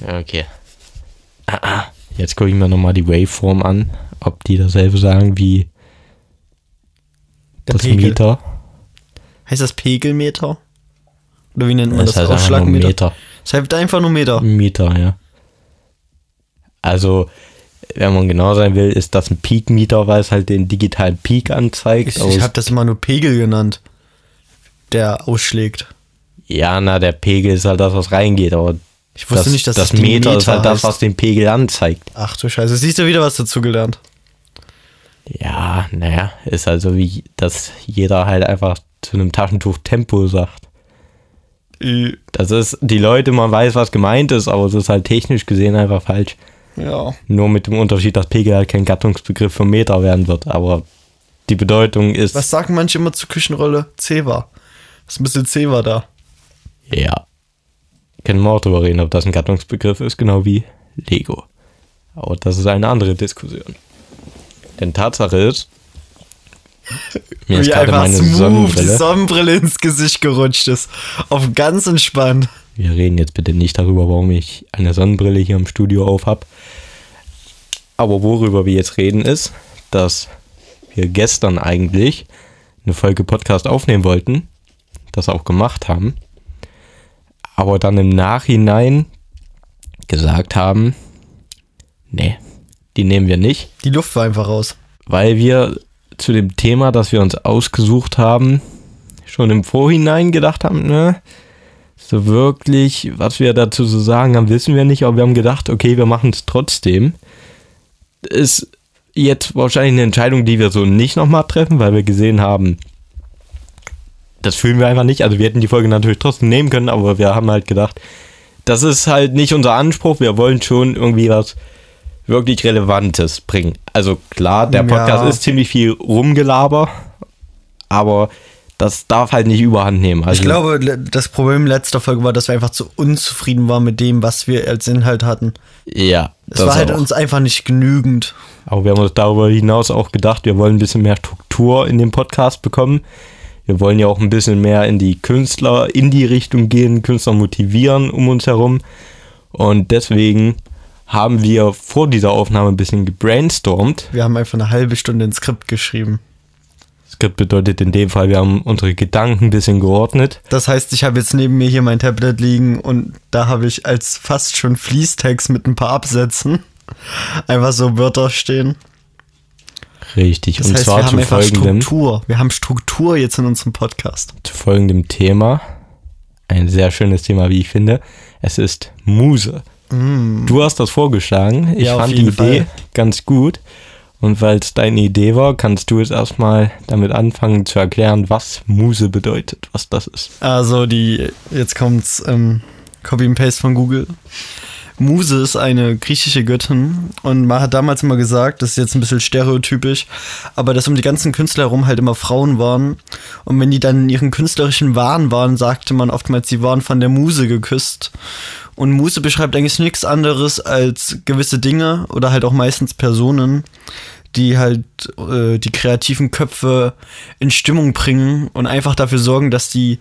Ja, okay. Ah, ah. Jetzt gucke ich mir nochmal die Waveform an, ob die dasselbe sagen wie Der das Pegel. Meter. Heißt das Pegelmeter? Oder wie nennt man das? heißt einfach nur Ausschlagmeter? Meter. Das heißt einfach nur Meter. Meter, ja. Also, wenn man genau sein will, ist das ein Peak-Meter, weil es halt den digitalen Peak anzeigt. Ich, ich habe das immer nur Pegel genannt, der ausschlägt. ja, na, der Pegel ist halt das, was reingeht, aber Ich wusste das, nicht, dass das das Ding Meter, ist halt das, heißt. was den Pegel anzeigt. Ach du Scheiße, siehst du wieder was dazu gelernt. Ja, naja, ist halt so wie, dass jeder halt einfach zu einem Taschentuch Tempo sagt. Das ist, die Leute, man weiß, was gemeint ist, aber es ist halt technisch gesehen einfach falsch. Ja. Nur mit dem Unterschied, dass Pegel halt kein Gattungsbegriff für Meter werden wird, aber die Bedeutung ist, Was sagen manche immer zur Küchenrolle? Zewa. Ist ein bisschen Zewa da? ja, können wir auch drüber reden, ob das ein Gattungsbegriff ist, genau wie Lego. Aber das ist eine andere Diskussion. Denn Tatsache ist, mir ist Wie gerade meine smooth die Sonnenbrille. Sonnenbrille ins Gesicht gerutscht ist. Auf ganz entspannt. Wir reden jetzt bitte nicht darüber, warum ich eine Sonnenbrille hier im Studio auf habe. Aber worüber wir jetzt reden ist, dass wir gestern eigentlich eine Folge Podcast aufnehmen wollten, das auch gemacht haben, aber dann im Nachhinein gesagt haben, nee, die nehmen wir nicht, Die Luft war einfach raus. weil wir zu dem Thema, das wir uns ausgesucht haben, schon im Vorhinein gedacht haben, ne, so wirklich, was wir dazu so sagen haben, wissen wir nicht, aber wir haben gedacht, okay, wir machen es trotzdem. Ist jetzt wahrscheinlich eine Entscheidung, die wir so nicht nochmal treffen, weil wir gesehen haben, das fühlen wir einfach nicht. Also wir hätten die Folge natürlich trotzdem nehmen können, aber wir haben halt gedacht, das ist halt nicht unser Anspruch. Wir wollen schon irgendwie was wirklich Relevantes bringen. Also klar, der Ja. Podcast ist ziemlich viel Rumgelaber, aber das darf halt nicht überhand nehmen. Also, Ich glaube, das Problem letzter Folge war, dass wir einfach zu unzufrieden waren mit dem, was wir als Inhalt hatten. ja, Es das war halt auch. uns einfach nicht genügend. Aber wir haben uns darüber hinaus auch gedacht, wir wollen ein bisschen mehr Struktur in den Podcast bekommen. Wir wollen ja auch ein bisschen mehr in die Künstler, in die Richtung gehen, Künstler motivieren um uns herum. Und deswegen haben wir vor dieser Aufnahme ein bisschen gebrainstormt. Wir haben einfach eine halbe Stunde ein Skript geschrieben. Skript bedeutet in dem Fall, wir haben unsere Gedanken ein bisschen geordnet. Das heißt, ich habe jetzt neben mir hier mein Tablet liegen und da habe ich als fast schon Fließtext mit ein paar Absätzen einfach so Wörter stehen. Richtig. Das und heißt, zwar wir haben zu folgendem, Struktur. Wir haben Struktur jetzt in unserem Podcast. zu folgendem Thema. Ein sehr schönes Thema, wie ich finde. Es ist Muse. Du hast das vorgeschlagen. Ich Mm. Ja, fand die Idee Fall. ganz gut. Und weil es deine Idee war, kannst du jetzt erstmal damit anfangen zu erklären, was Muse bedeutet, was das ist. Also die, jetzt kommt's, ähm, Copy and Paste von Google. Muse ist eine griechische Göttin und man hat damals immer gesagt, das ist jetzt ein bisschen stereotypisch, aber dass um die ganzen Künstler herum halt immer Frauen waren und wenn die dann in ihren künstlerischen Wahn waren, sagte man oftmals, sie waren von der Muse geküsst. Und Muse beschreibt eigentlich nichts anderes als gewisse Dinge oder halt auch meistens Personen, die halt äh, die kreativen Köpfe in Stimmung bringen und einfach dafür sorgen, dass die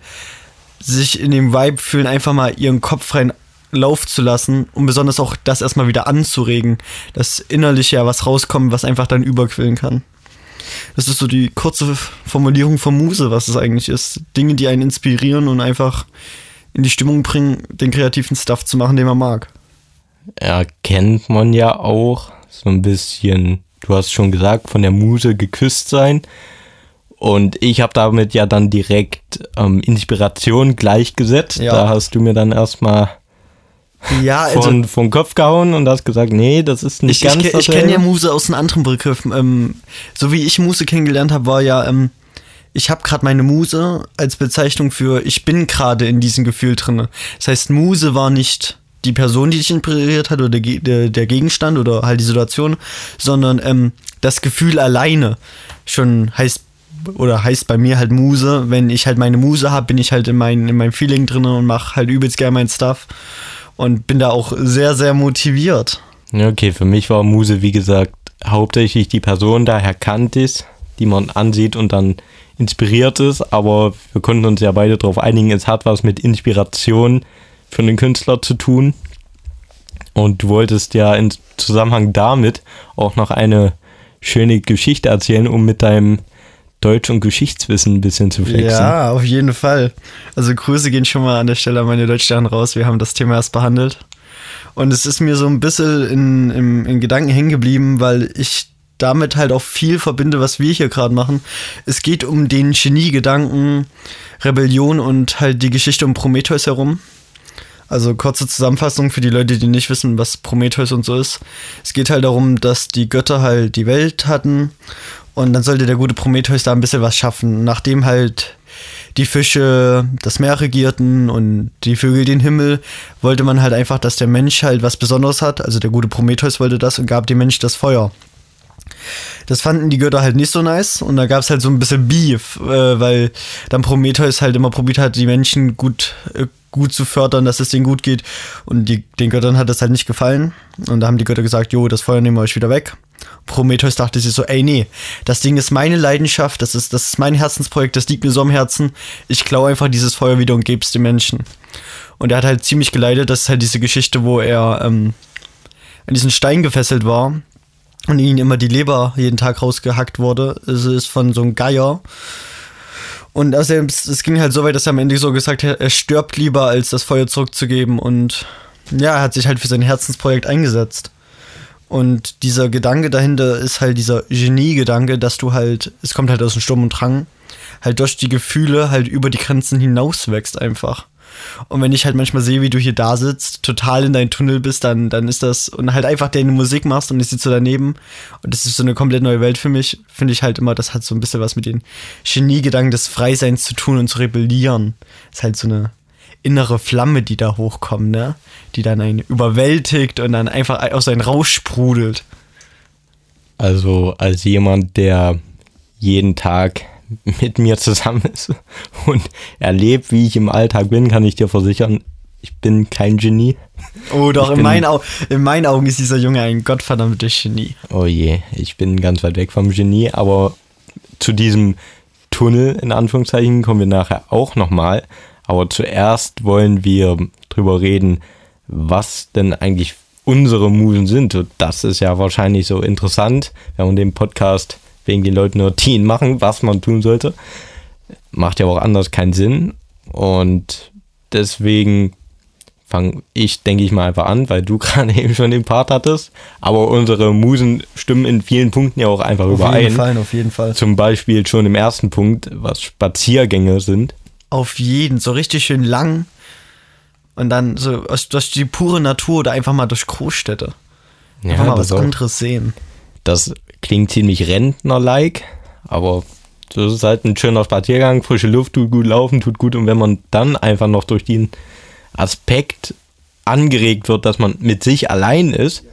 sich in dem Vibe fühlen, einfach mal ihren Kopf freien Lauf zu lassen und besonders auch das erstmal wieder anzuregen, dass innerlich ja was rauskommt, was einfach dann überquillen kann. Das ist so die kurze Formulierung von Muse, was es eigentlich ist. Dinge, die einen inspirieren und einfach in die Stimmung bringen, den kreativen Stuff zu machen, den man mag. Erkennt man ja auch so ein bisschen, du hast schon gesagt, von der Muse geküsst sein. Und ich habe damit ja dann direkt ähm, Inspiration gleichgesetzt. Ja. Da hast du mir dann erstmal Ja, also von, vom Kopf gehauen und hast gesagt, nee, das ist nicht ich, ganz ich, ich kenne ja Muse aus einem anderen Begriff. Ähm, so wie ich Muse kennengelernt habe, war ja, ähm, ich habe gerade meine Muse als Bezeichnung für, ich bin gerade in diesem Gefühl drinne. Das heißt, Muse war nicht die Person, die dich inspiriert hat oder der, der, Gegenstand oder halt die Situation, sondern ähm, das Gefühl alleine schon heißt oder heißt bei mir halt Muse. Wenn ich halt meine Muse habe, bin ich halt in, mein, in meinem Feeling drinne und mache halt übelst gern mein Stuff und bin da auch sehr, sehr motiviert. Okay, für mich war Muse, wie gesagt, hauptsächlich die Person daher kannt ist, die man ansieht und dann inspiriert ist, aber wir konnten uns ja beide darauf einigen, es hat was mit Inspiration für einen Künstler zu tun. Und du wolltest ja im Zusammenhang damit auch noch eine schöne Geschichte erzählen, um mit deinem Deutsch- und Geschichtswissen ein bisschen zu flexen. Ja, auf jeden Fall. Also Grüße gehen schon mal an der Stelle an meine Deutschlernen raus. Wir haben das Thema erst behandelt. Und es ist mir so ein bisschen in, in, in Gedanken hängen geblieben, weil ich damit halt auch viel verbinde, was wir hier gerade machen. Es geht um den Genie-Gedanken, Rebellion und halt die Geschichte um Prometheus herum. Also kurze Zusammenfassung für die Leute, die nicht wissen, was Prometheus und so ist. Es geht halt darum, dass die Götter halt die Welt hatten und dann sollte der gute Prometheus da ein bisschen was schaffen. Nachdem halt die Fische das Meer regierten und die Vögel den Himmel, wollte man halt einfach, dass der Mensch halt was Besonderes hat. Also der gute Prometheus wollte das und gab dem Mensch das Feuer. Das fanden die Götter halt nicht so nice und da gab es halt so ein bisschen Beef, äh, weil dann Prometheus halt immer probiert hat, die Menschen gut, äh, gut zu fördern, dass es denen gut geht und die, den Göttern hat das halt nicht gefallen und da haben die Götter gesagt, jo, das Feuer nehmen wir euch wieder weg. Prometheus dachte sich so, ey nee, das Ding ist meine Leidenschaft, das ist, das ist mein Herzensprojekt, das liegt mir so am Herzen, ich klaue einfach dieses Feuer wieder und gebe es den Menschen. Und er hat halt ziemlich geleidet, das ist halt diese Geschichte, wo er ähm, an diesen Stein gefesselt war und ihnen immer die Leber jeden Tag rausgehackt wurde. Es ist von so einem Geier. Und also es ging halt so weit, dass er am Ende so gesagt hat, er stirbt lieber, als das Feuer zurückzugeben. Und ja, er hat sich halt für sein Herzensprojekt eingesetzt. Und dieser Gedanke dahinter ist halt dieser Genie-Gedanke, dass du halt, es kommt halt aus dem Sturm und Drang, halt durch die Gefühle halt über die Grenzen hinaus wächst einfach. Und wenn ich halt manchmal sehe, wie du hier da sitzt, total in deinem Tunnel bist, dann, dann ist das, und halt einfach deine Musik machst und ich sitze daneben und das ist so eine komplett neue Welt für mich, finde ich halt immer, das hat so ein bisschen was mit den Geniegedanken des Freiseins zu tun und zu rebellieren. ist halt so eine innere Flamme, die da hochkommt, ne? Die dann einen überwältigt und dann einfach aus einen raussprudelt. Also als jemand, der jeden Tag mit mir zusammen ist und erlebt, wie ich im Alltag bin, kann ich dir versichern, ich bin kein Genie. Oh doch, in, mein in, meinen Augen ist dieser Junge ein gottverdammtes Genie. Oh je, ich bin ganz weit weg vom Genie, aber zu diesem Tunnel in Anführungszeichen kommen wir nachher auch nochmal. Aber zuerst wollen wir drüber reden, was denn eigentlich unsere Musen sind. Und das ist ja wahrscheinlich so interessant, wenn man den Podcast wegen den Leuten Routinen machen, was man tun sollte. Macht ja auch anders keinen Sinn. Und deswegen fange ich, denke ich mal, einfach an, weil du gerade eben schon den Part hattest. Aber unsere Musen stimmen in vielen Punkten ja auch einfach auf überein. Auf jeden Fall, auf jeden Fall. Zum Beispiel schon im ersten Punkt, was Spaziergänge sind. Auf jeden, so richtig schön lang. Und dann so durch die pure Natur oder einfach mal durch Großstädte. Einfach ja, mal was anderes sehen. Das klingt ziemlich Rentner-like, aber das ist halt ein schöner Spaziergang, frische Luft tut gut, laufen tut gut und wenn man dann einfach noch durch den Aspekt angeregt wird, dass man mit sich allein ist,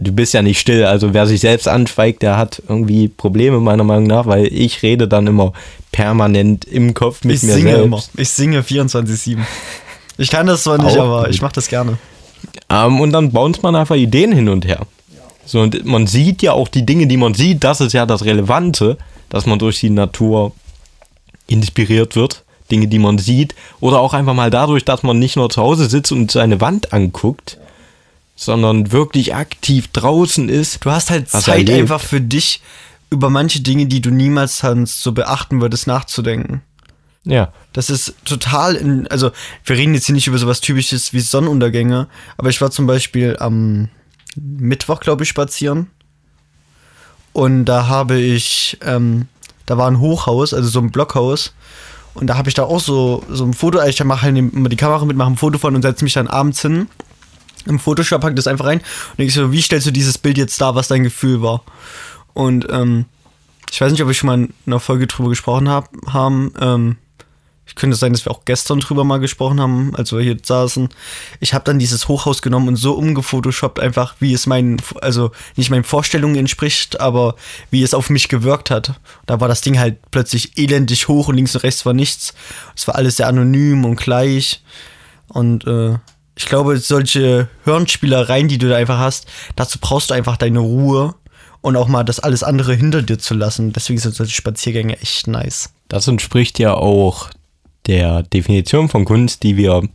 du bist ja nicht still, also wer sich selbst anschweigt, der hat irgendwie Probleme meiner Meinung nach, weil ich rede dann immer permanent im Kopf mit ich mir singe selbst. Immer. Ich singe 24-7. Ich kann das zwar nicht, Auch aber ich mache das gerne. Ähm, und dann bounce man einfach Ideen hin und her. So, und man sieht ja auch die Dinge, die man sieht, das ist ja das Relevante, dass man durch die Natur inspiriert wird. Dinge, die man sieht. Oder auch einfach mal dadurch, dass man nicht nur zu Hause sitzt und seine Wand anguckt, sondern wirklich aktiv draußen ist. Du hast halt Zeit einfach für dich, über manche Dinge, die du niemals kannst, so beachten würdest, nachzudenken. Ja. Das ist total in, also wir reden jetzt hier nicht über sowas typisches wie Sonnenuntergänge, aber ich war zum Beispiel am Mittwoch, glaube ich, spazieren. Und da habe ich, ähm, da war ein Hochhaus, also so ein Blockhaus. Und da habe ich da auch so, so ein Foto, ich mache halt immer die Kamera mit, mache ein Foto von und setze mich dann abends hin. Im Photoshop pack das einfach rein und denke so, wie stellst du dieses Bild jetzt dar, was dein Gefühl war? Und ähm, ich weiß nicht, ob ich schon mal in einer Folge drüber gesprochen hab, haben. Ähm, ich könnte sein, dass wir auch gestern drüber mal gesprochen haben, als wir hier saßen. Ich habe dann dieses Hochhaus genommen und so umgefotoshoppt, einfach wie es meinen, also nicht meinen Vorstellungen entspricht, aber wie es auf mich gewirkt hat. Da war das Ding halt plötzlich elendig hoch und links und rechts war nichts. Es war alles sehr anonym und gleich. Und äh, ich glaube, solche Hirnspielereien, die du da einfach hast, dazu brauchst du einfach deine Ruhe und auch mal das alles andere hinter dir zu lassen. Deswegen sind solche Spaziergänge echt nice. Das entspricht ja auch der Definition von Kunst, die wir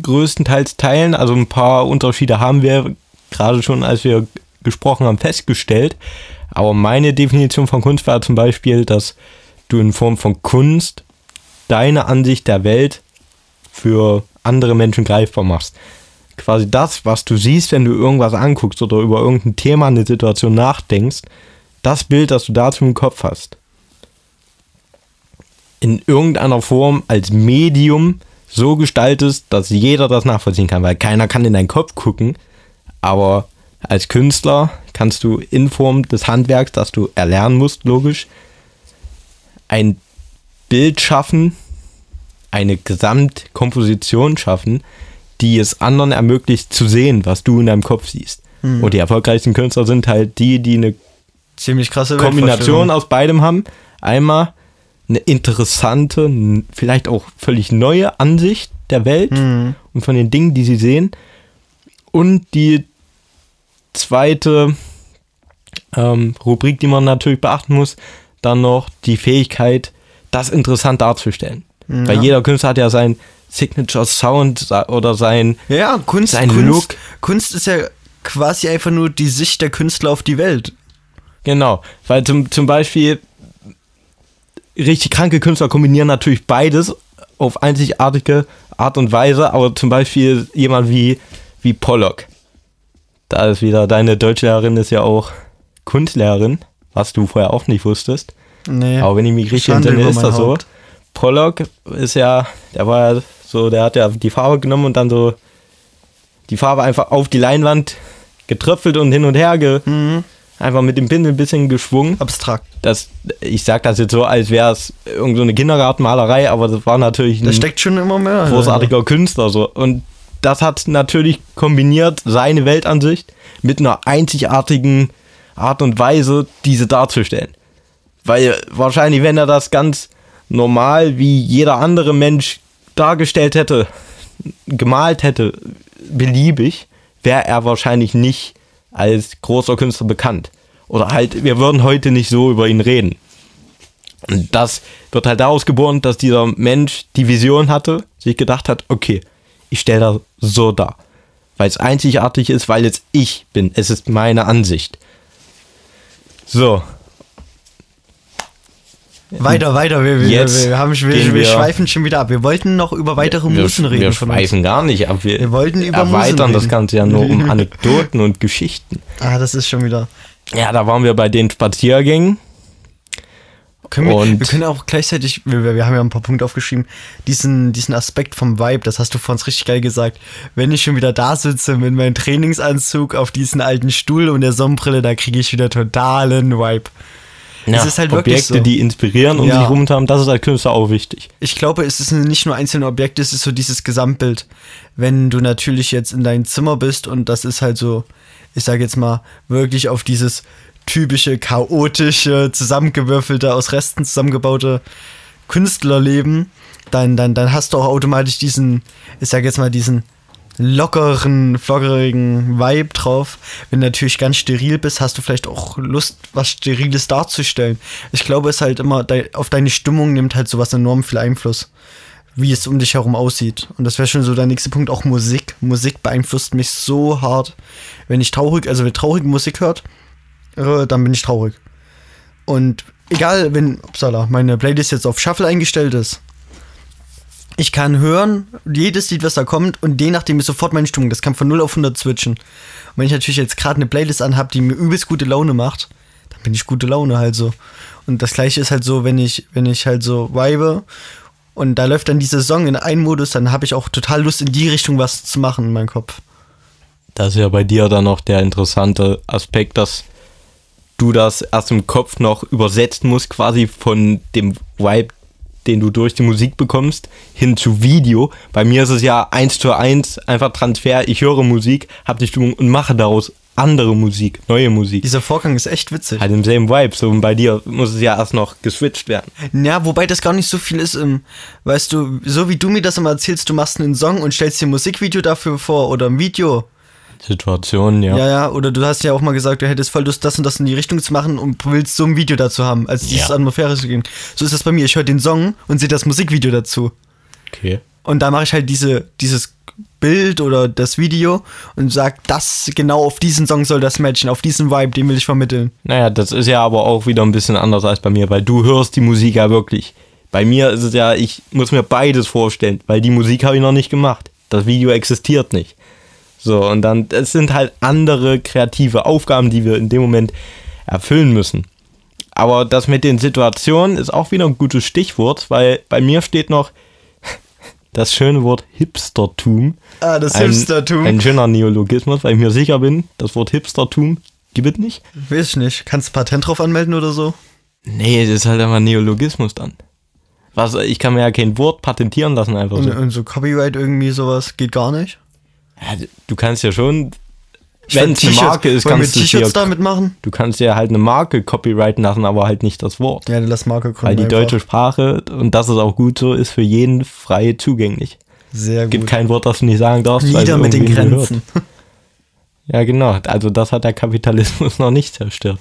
größtenteils teilen. Also ein paar Unterschiede haben wir gerade schon, als wir gesprochen haben, festgestellt. Aber meine Definition von Kunst war zum Beispiel, dass du in Form von Kunst deine Ansicht der Welt für andere Menschen greifbar machst. Quasi das, was du siehst, wenn du irgendwas anguckst oder über irgendein Thema, eine Situation nachdenkst, das Bild, das du dazu im Kopf hast, in irgendeiner Form als Medium so gestaltest, dass jeder das nachvollziehen kann, weil keiner kann in deinen Kopf gucken, aber als Künstler kannst du in Form des Handwerks, das du erlernen musst, logisch, ein Bild schaffen, eine Gesamtkomposition schaffen, die es anderen ermöglicht zu sehen, was du in deinem Kopf siehst. Mhm. Und die erfolgreichsten Künstler sind halt die, die eine ziemlich krasse Kombination aus beidem haben. Einmal eine interessante, vielleicht auch völlig neue Ansicht der Welt mhm. und von den Dingen, die sie sehen. Und die zweite ähm, Rubrik, die man natürlich beachten muss, dann noch die Fähigkeit, das interessant darzustellen. Ja. Weil jeder Künstler hat ja sein Signature Sound oder sein, ja, Kunst, sein Kunst, Look. Kunst ist ja quasi einfach nur die Sicht der Künstler auf die Welt. Genau, weil zum, zum Beispiel richtig kranke Künstler kombinieren natürlich beides auf einzigartige Art und Weise, aber zum Beispiel jemand wie, wie Pollock. Da ist wieder, deine Deutschlehrerin ist ja auch Kunstlehrerin, was du vorher auch nicht wusstest. Nee. Aber wenn ich mich richtig entsinne, ist das so. Pollock ist ja, der war ja so, der hat ja die Farbe genommen und dann so die Farbe einfach auf die Leinwand getröpfelt und hin und her ge mhm. einfach mit dem Pinsel ein bisschen geschwungen. Abstrakt. Das, ich sag das jetzt so, als wäre es irgendeine so Kindergartenmalerei, aber das war natürlich ein da steckt schon immer mehr, großartiger ja. Künstler. So. Und das hat natürlich kombiniert seine Weltansicht mit einer einzigartigen Art und Weise, diese darzustellen. Weil wahrscheinlich, wenn er das ganz normal wie jeder andere Mensch dargestellt hätte, gemalt hätte, beliebig, wäre er wahrscheinlich nicht als großer Künstler bekannt. Oder halt, wir würden heute nicht so über ihn reden. Und das wird halt daraus geboren, dass dieser Mensch die Vision hatte, sich gedacht hat, okay, ich stelle das so dar. Weil es einzigartig ist, weil es ich bin. Es ist meine Ansicht. So. Weiter, weiter. Wir, wir, Jetzt wir, haben, wir, wir, wir schweifen schon wieder ab. Wir wollten noch über weitere Musen reden. Wir schweifen gar nicht ab. Wir, wir wollten über erweitern das Ganze ja nur um Anekdoten und Geschichten. Ah, das ist schon wieder. Ja, da waren wir bei den Spaziergängen. Können wir, wir, können auch gleichzeitig, wir, wir, haben ja ein paar Punkte aufgeschrieben, diesen, diesen Aspekt vom Vibe, das hast du vor uns richtig geil gesagt. Wenn ich schon wieder da sitze mit meinem Trainingsanzug auf diesen alten Stuhl und der Sonnenbrille, da kriege ich wieder totalen Vibe. Ja, es ist halt Objekte, so. die inspirieren und ja. sich rumhaben, das ist als Künstler auch wichtig. Ich glaube, es ist nicht nur einzelne Objekte, es ist so dieses Gesamtbild. Wenn du natürlich jetzt in deinem Zimmer bist und das ist halt so, ich sage jetzt mal, wirklich auf dieses typische, chaotische, zusammengewürfelte, aus Resten zusammengebaute Künstlerleben, dann, dann, dann hast du auch automatisch diesen, ich sag jetzt mal, diesen lockeren, flockerigen Vibe drauf. Wenn du natürlich ganz steril bist, hast du vielleicht auch Lust, was Steriles darzustellen. Ich glaube, es halt immer, auf deine Stimmung nimmt halt sowas enorm viel Einfluss, wie es um dich herum aussieht. Und das wäre schon so der nächste Punkt, auch Musik. Musik beeinflusst mich so hart. Wenn ich traurig, also wer traurige Musik hört, äh, dann bin ich traurig. Und egal, wenn, upsala, meine Playlist jetzt auf Shuffle eingestellt ist, ich kann hören, jedes Lied, was da kommt, und je nachdem ist sofort meine Stimmung. Das kann von 0 auf 100 switchen. Und wenn ich natürlich jetzt gerade eine Playlist anhabe, die mir übelst gute Laune macht, dann bin ich gute Laune halt so. Und das gleiche ist halt so, wenn ich, wenn ich halt so vibe und da läuft dann dieser Song in einem Modus, dann habe ich auch total Lust, in die Richtung was zu machen in meinem Kopf. Das ist ja bei dir dann noch der interessante Aspekt, dass du das erst im Kopf noch übersetzen musst, quasi von dem Vibe, den du durch die Musik bekommst, hin zu Video. Bei mir ist es ja eins zu eins, einfach Transfer. Ich höre Musik, habe die Stimmung und mache daraus andere Musik, neue Musik. Dieser Vorgang ist echt witzig. Halt im selben Vibe. So, und bei dir muss es ja erst noch geswitcht werden. Ja, wobei das gar nicht so viel ist. Im, weißt du, so wie du mir das immer erzählst, du machst einen Song und stellst dir ein Musikvideo dafür vor oder ein Video. Situationen, ja. Ja, ja, oder du hast ja auch mal gesagt, du hättest voll Lust, das und das in die Richtung zu machen und willst so ein Video dazu haben, als dieses ja. Atmosphäre zu gehen. So ist das bei mir. Ich höre den Song und sehe das Musikvideo dazu. Okay. Und da mache ich halt diese, dieses Bild oder das Video und sagt, das genau auf diesen Song soll das matchen, auf diesen Vibe, den will ich vermitteln. Naja, das ist ja aber auch wieder ein bisschen anders als bei mir, weil du hörst die Musik ja wirklich. Bei mir ist es ja, ich muss mir beides vorstellen, weil die Musik habe ich noch nicht gemacht. Das Video existiert nicht. So, und dann, es sind halt andere kreative Aufgaben, die wir in dem Moment erfüllen müssen. Aber das mit den Situationen ist auch wieder ein gutes Stichwort, weil bei mir steht noch das schöne Wort Hipstertum. Ah, das ein, Hipstertum. Ein schöner Neologismus, weil ich mir sicher bin, das Wort Hipstertum gibt es nicht. Weiß ich nicht. Kannst du Patent drauf anmelden oder so? Nee, das ist halt einfach Neologismus dann. Was, ich kann mir ja kein Wort patentieren lassen einfach Und, so. und so Copyright irgendwie sowas geht gar nicht. Ja, du kannst ja schon, wenn es eine Marke ist, kannst du T-Shirts damit machen? du kannst ja halt eine Marke copyrighten lassen, aber halt nicht das Wort. Ja, dann lass Marke. Weil die einfach. deutsche Sprache, und das ist auch gut so, ist für jeden frei zugänglich. Sehr gut. Gibt kein Wort, das du nicht sagen darfst. Nieder mit den Grenzen. gehört. Ja, genau. Also das hat der Kapitalismus noch nicht zerstört.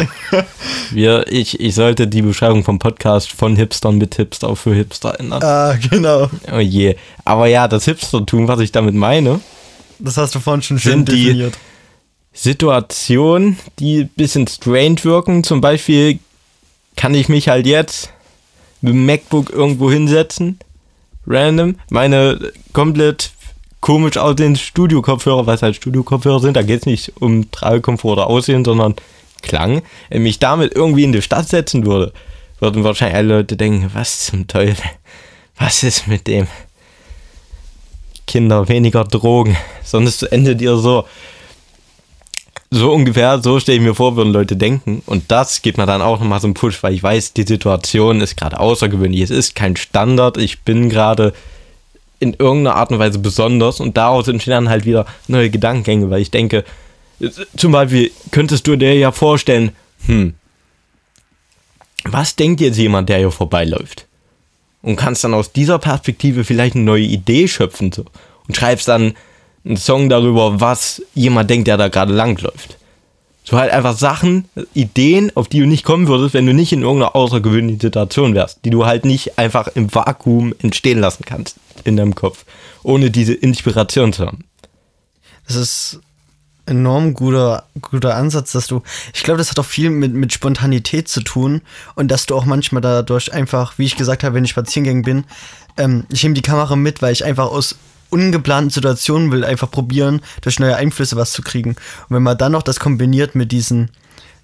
Wir, ich, ich sollte die Beschreibung vom Podcast von Hipstern mit Hipster auf für Hipster ändern. ah, genau. Oh je. Aber ja, das Hipstertum, was ich damit meine, Das hast du vorhin schon schön Sind die- definiert. Situationen, die ein bisschen strange wirken. Zum Beispiel kann ich mich halt jetzt mit dem MacBook irgendwo hinsetzen, random, meine komplett komisch aussehenden Studio-Kopfhörer, was halt Studio-Kopfhörer sind, da geht es nicht um Tragekomfort oder Aussehen, sondern Klang, wenn mich damit irgendwie in die Stadt setzen würde, würden wahrscheinlich alle Leute denken, was zum Teufel, was ist mit dem? Kinder, weniger Drogen, sonst endet ihr so. So ungefähr, so stelle ich mir vor, würden Leute denken. Und das gibt mir dann auch nochmal so einen Push, weil ich weiß, die Situation ist gerade außergewöhnlich. Es ist kein Standard. Ich bin gerade in irgendeiner Art und Weise besonders und daraus entstehen dann halt wieder neue Gedankengänge, weil ich denke, zum Beispiel könntest du dir ja vorstellen, hm, was denkt jetzt jemand, der hier vorbeiläuft? Und kannst dann aus dieser Perspektive vielleicht eine neue Idee schöpfen so. und schreibst dann einen Song darüber, was jemand denkt, der da gerade langläuft. So halt einfach Sachen, Ideen, auf die du nicht kommen würdest, wenn du nicht in irgendeiner außergewöhnlichen Situation wärst, die du halt nicht einfach im Vakuum entstehen lassen kannst in deinem Kopf, ohne diese Inspiration zu haben. Das ist enorm guter, guter Ansatz, dass du, ich glaube, das hat auch viel mit, mit Spontanität zu tun und dass du auch manchmal dadurch einfach, wie ich gesagt habe, wenn ich spazieren bin, ähm, ich nehme die Kamera mit, weil ich einfach aus ungeplanten Situationen will, einfach probieren, durch neue Einflüsse was zu kriegen. Und wenn man dann noch das kombiniert mit diesen,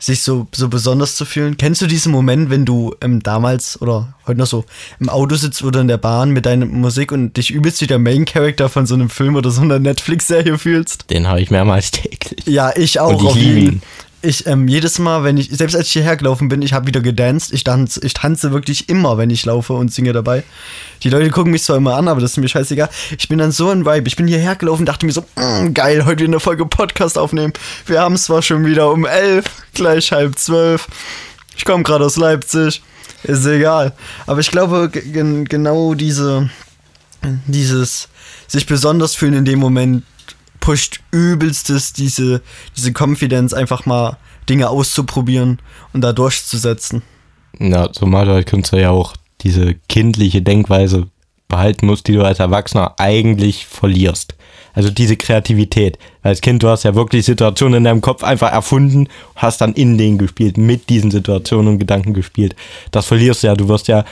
sich so, so besonders zu fühlen. Kennst du diesen Moment, wenn du ähm, damals oder heute noch so im Auto sitzt oder in der Bahn mit deiner Musik und dich übelst wie der Main Character von so einem Film oder so einer Netflix-Serie fühlst? Den habe ich mehrmals täglich. Ja, ich auch. Und ich liebe ihn. Ich, ähm, jedes Mal, wenn ich, selbst als ich hierher gelaufen bin, ich habe wieder gedanced. Ich tanze, ich tanze wirklich immer, wenn ich laufe und singe dabei. Die Leute gucken mich zwar immer an, aber das ist mir scheißegal. Ich bin dann so ein Vibe. Ich bin hierher gelaufen, dachte mir so, "Mm, geil, heute wieder eine Folge Podcast aufnehmen. Wir haben es zwar schon wieder um elf, gleich halb zwölf. Ich komme gerade aus Leipzig. Ist egal. Aber ich glaube, ge- gen- genau diese, dieses sich besonders fühlen in dem Moment pusht übelstes diese, diese Confidence, einfach mal Dinge auszuprobieren und da durchzusetzen. Ja, zumal du als Künstler ja auch diese kindliche Denkweise behalten musst, die du als Erwachsener eigentlich verlierst. Also diese Kreativität. Als Kind, du hast ja wirklich Situationen in deinem Kopf einfach erfunden, hast dann in denen gespielt, mit diesen Situationen und Gedanken gespielt. Das verlierst du ja. Du wirst ja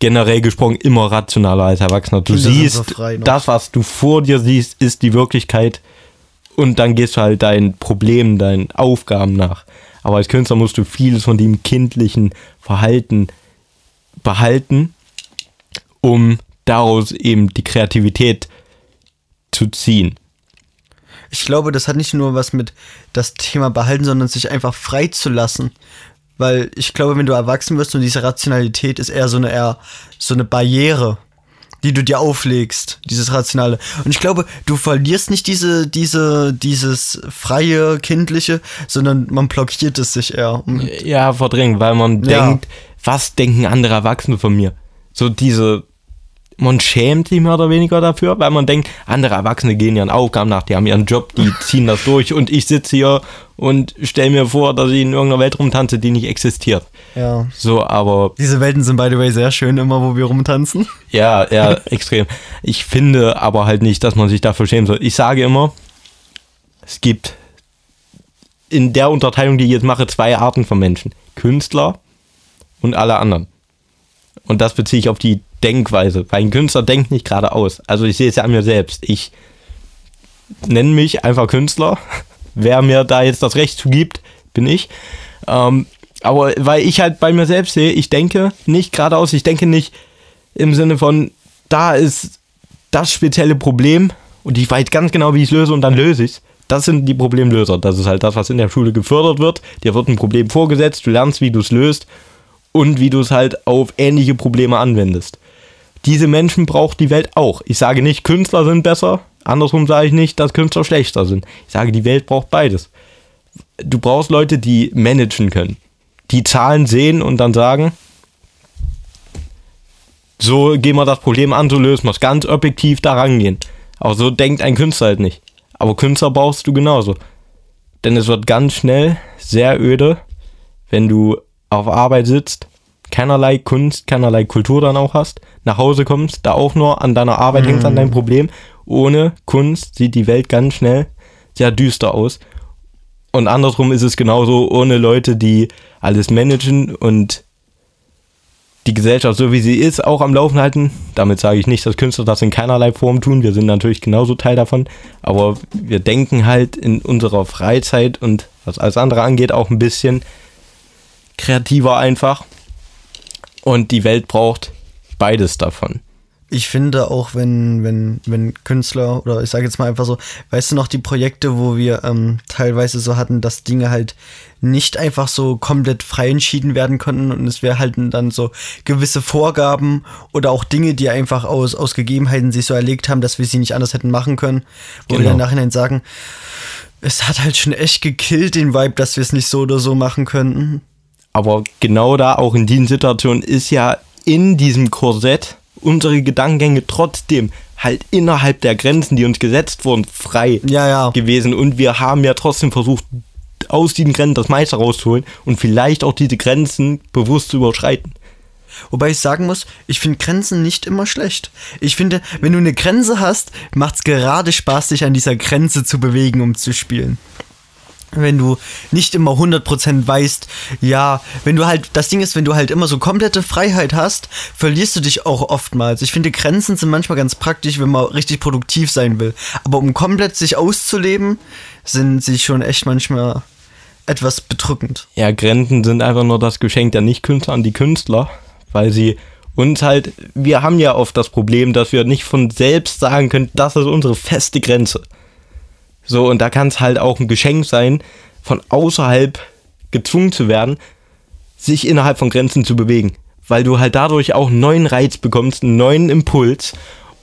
generell gesprochen immer rationaler als Erwachsener. Du Kinder siehst, so das, was du vor dir siehst, ist die Wirklichkeit und dann gehst du halt deinen Problemen, deinen Aufgaben nach. Aber als Künstler musst du vieles von dem kindlichen Verhalten behalten, um daraus eben die Kreativität zu ziehen. Ich glaube, das hat nicht nur was mit das Thema behalten, sondern sich einfach frei zu lassen. Weil ich glaube, wenn du erwachsen wirst und diese Rationalität ist eher so eine, eher so eine Barriere, die du dir auflegst, dieses Rationale. Und ich glaube, du verlierst nicht diese, diese, dieses freie, kindliche, sondern man blockiert es sich eher. Ja, verdrängen, weil man Ja. denkt, was denken andere Erwachsene von mir? So diese, man schämt sich mehr oder weniger dafür, weil man denkt, andere Erwachsene gehen ihren Aufgaben nach, die haben ihren Job, die ziehen das durch und ich sitze hier und stelle mir vor, dass ich in irgendeiner Welt rumtanze, die nicht existiert. Ja. So, aber. Diese Welten sind by the way sehr schön, immer wo wir rumtanzen. Ja, ja, extrem. Ich finde aber halt nicht, dass man sich dafür schämen soll. Ich sage immer, es gibt in der Unterteilung, die ich jetzt mache, zwei Arten von Menschen. Künstler und alle anderen. Und das beziehe ich auf die Denkweise, weil ein Künstler denkt nicht geradeaus. Also ich sehe es ja an mir selbst. Ich nenne mich einfach Künstler. Wer mir da jetzt das Recht zugibt, bin ich. Ähm, aber weil ich halt bei mir selbst sehe, ich denke nicht geradeaus, ich denke nicht im Sinne von, da ist das spezielle Problem und ich weiß ganz genau, wie ich es löse und dann löse ich es. Das sind die Problemlöser. Das ist halt das, was in der Schule gefördert wird. Dir wird ein Problem vorgesetzt, du lernst, wie du es löst und wie du es halt auf ähnliche Probleme anwendest. Diese Menschen braucht die Welt auch. Ich sage nicht, Künstler sind besser. Andersrum sage ich nicht, dass Künstler schlechter sind. Ich sage, die Welt braucht beides. Du brauchst Leute, die managen können. Die Zahlen sehen und dann sagen, so gehen wir das Problem an, so lösen wir es. Ganz objektiv da rangehen. Aber so denkt ein Künstler halt nicht. Aber Künstler brauchst du genauso. Denn es wird ganz schnell sehr öde, wenn du auf Arbeit sitzt, keinerlei Kunst, keinerlei Kultur dann auch hast, nach Hause kommst, da auch nur an deiner Arbeit mm. hängt an deinem Problem. Ohne Kunst sieht die Welt ganz schnell sehr düster aus. Und andersrum ist es genauso ohne Leute, die alles managen und die Gesellschaft, so wie sie ist, auch am Laufen halten. Damit sage ich nicht, dass Künstler das in keinerlei Form tun. Wir sind natürlich genauso Teil davon. Aber wir denken halt in unserer Freizeit und was alles andere angeht, auch ein bisschen kreativer einfach. Und die Welt braucht beides davon. Ich finde auch, wenn, wenn, wenn Künstler oder ich sage jetzt mal einfach so, weißt du noch die Projekte, wo wir ähm, teilweise so hatten, dass Dinge halt nicht einfach so komplett frei entschieden werden konnten und es wäre halt dann so gewisse Vorgaben oder auch Dinge, die einfach aus, aus Gegebenheiten sich so erlegt haben, dass wir sie nicht anders hätten machen können, wo genau. wir dann Nachhinein sagen, es hat halt schon echt gekillt den Vibe, dass wir es nicht so oder so machen könnten. Aber genau da, auch in diesen Situationen, ist ja in diesem Korsett unsere Gedankengänge trotzdem halt innerhalb der Grenzen, die uns gesetzt wurden, frei ja, ja. gewesen. Und wir haben ja trotzdem versucht, aus diesen Grenzen das meiste rauszuholen und vielleicht auch diese Grenzen bewusst zu überschreiten. Wobei ich sagen muss, ich finde Grenzen nicht immer schlecht. Ich finde, wenn du eine Grenze hast, macht es gerade Spaß, dich an dieser Grenze zu bewegen, um zu spielen wenn du nicht immer 100% weißt, ja, wenn du halt, das Ding ist, wenn du halt immer so komplette Freiheit hast, verlierst du dich auch oftmals. Ich finde, Grenzen sind manchmal ganz praktisch, wenn man richtig produktiv sein will. Aber um komplett sich auszuleben, sind sie schon echt manchmal etwas bedrückend. Ja, Grenzen sind einfach nur das Geschenk der Nicht-Künstler an die Künstler, weil sie uns halt, wir haben ja oft das Problem, dass wir nicht von selbst sagen können, das ist unsere feste Grenze. So, und da kann es halt auch ein Geschenk sein, von außerhalb gezwungen zu werden, sich innerhalb von Grenzen zu bewegen. Weil du halt dadurch auch einen neuen Reiz bekommst, einen neuen Impuls.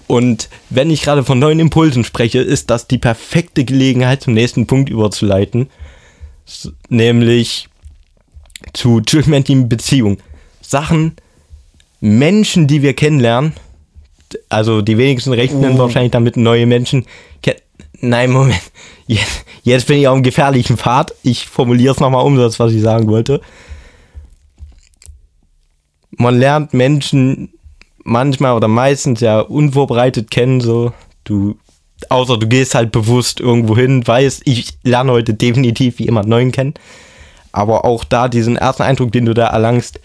Und wenn ich gerade von neuen Impulsen spreche, ist das die perfekte Gelegenheit, zum nächsten Punkt überzuleiten. Nämlich zu zwischenmenschlichen Beziehungen. Sachen, Menschen, die wir kennenlernen, also die wenigsten rechnen oh. wahrscheinlich damit neue Menschen Nein, Moment. Jetzt, jetzt bin ich auf einem gefährlichen Pfad. Ich formuliere es nochmal um, das, was ich sagen wollte. Man lernt Menschen manchmal oder meistens ja unvorbereitet kennen, so. Du, außer du gehst halt bewusst irgendwo hin, weißt, ich lerne heute definitiv wie jemand Neuen kennen. Aber auch da diesen ersten Eindruck, den du da erlangst,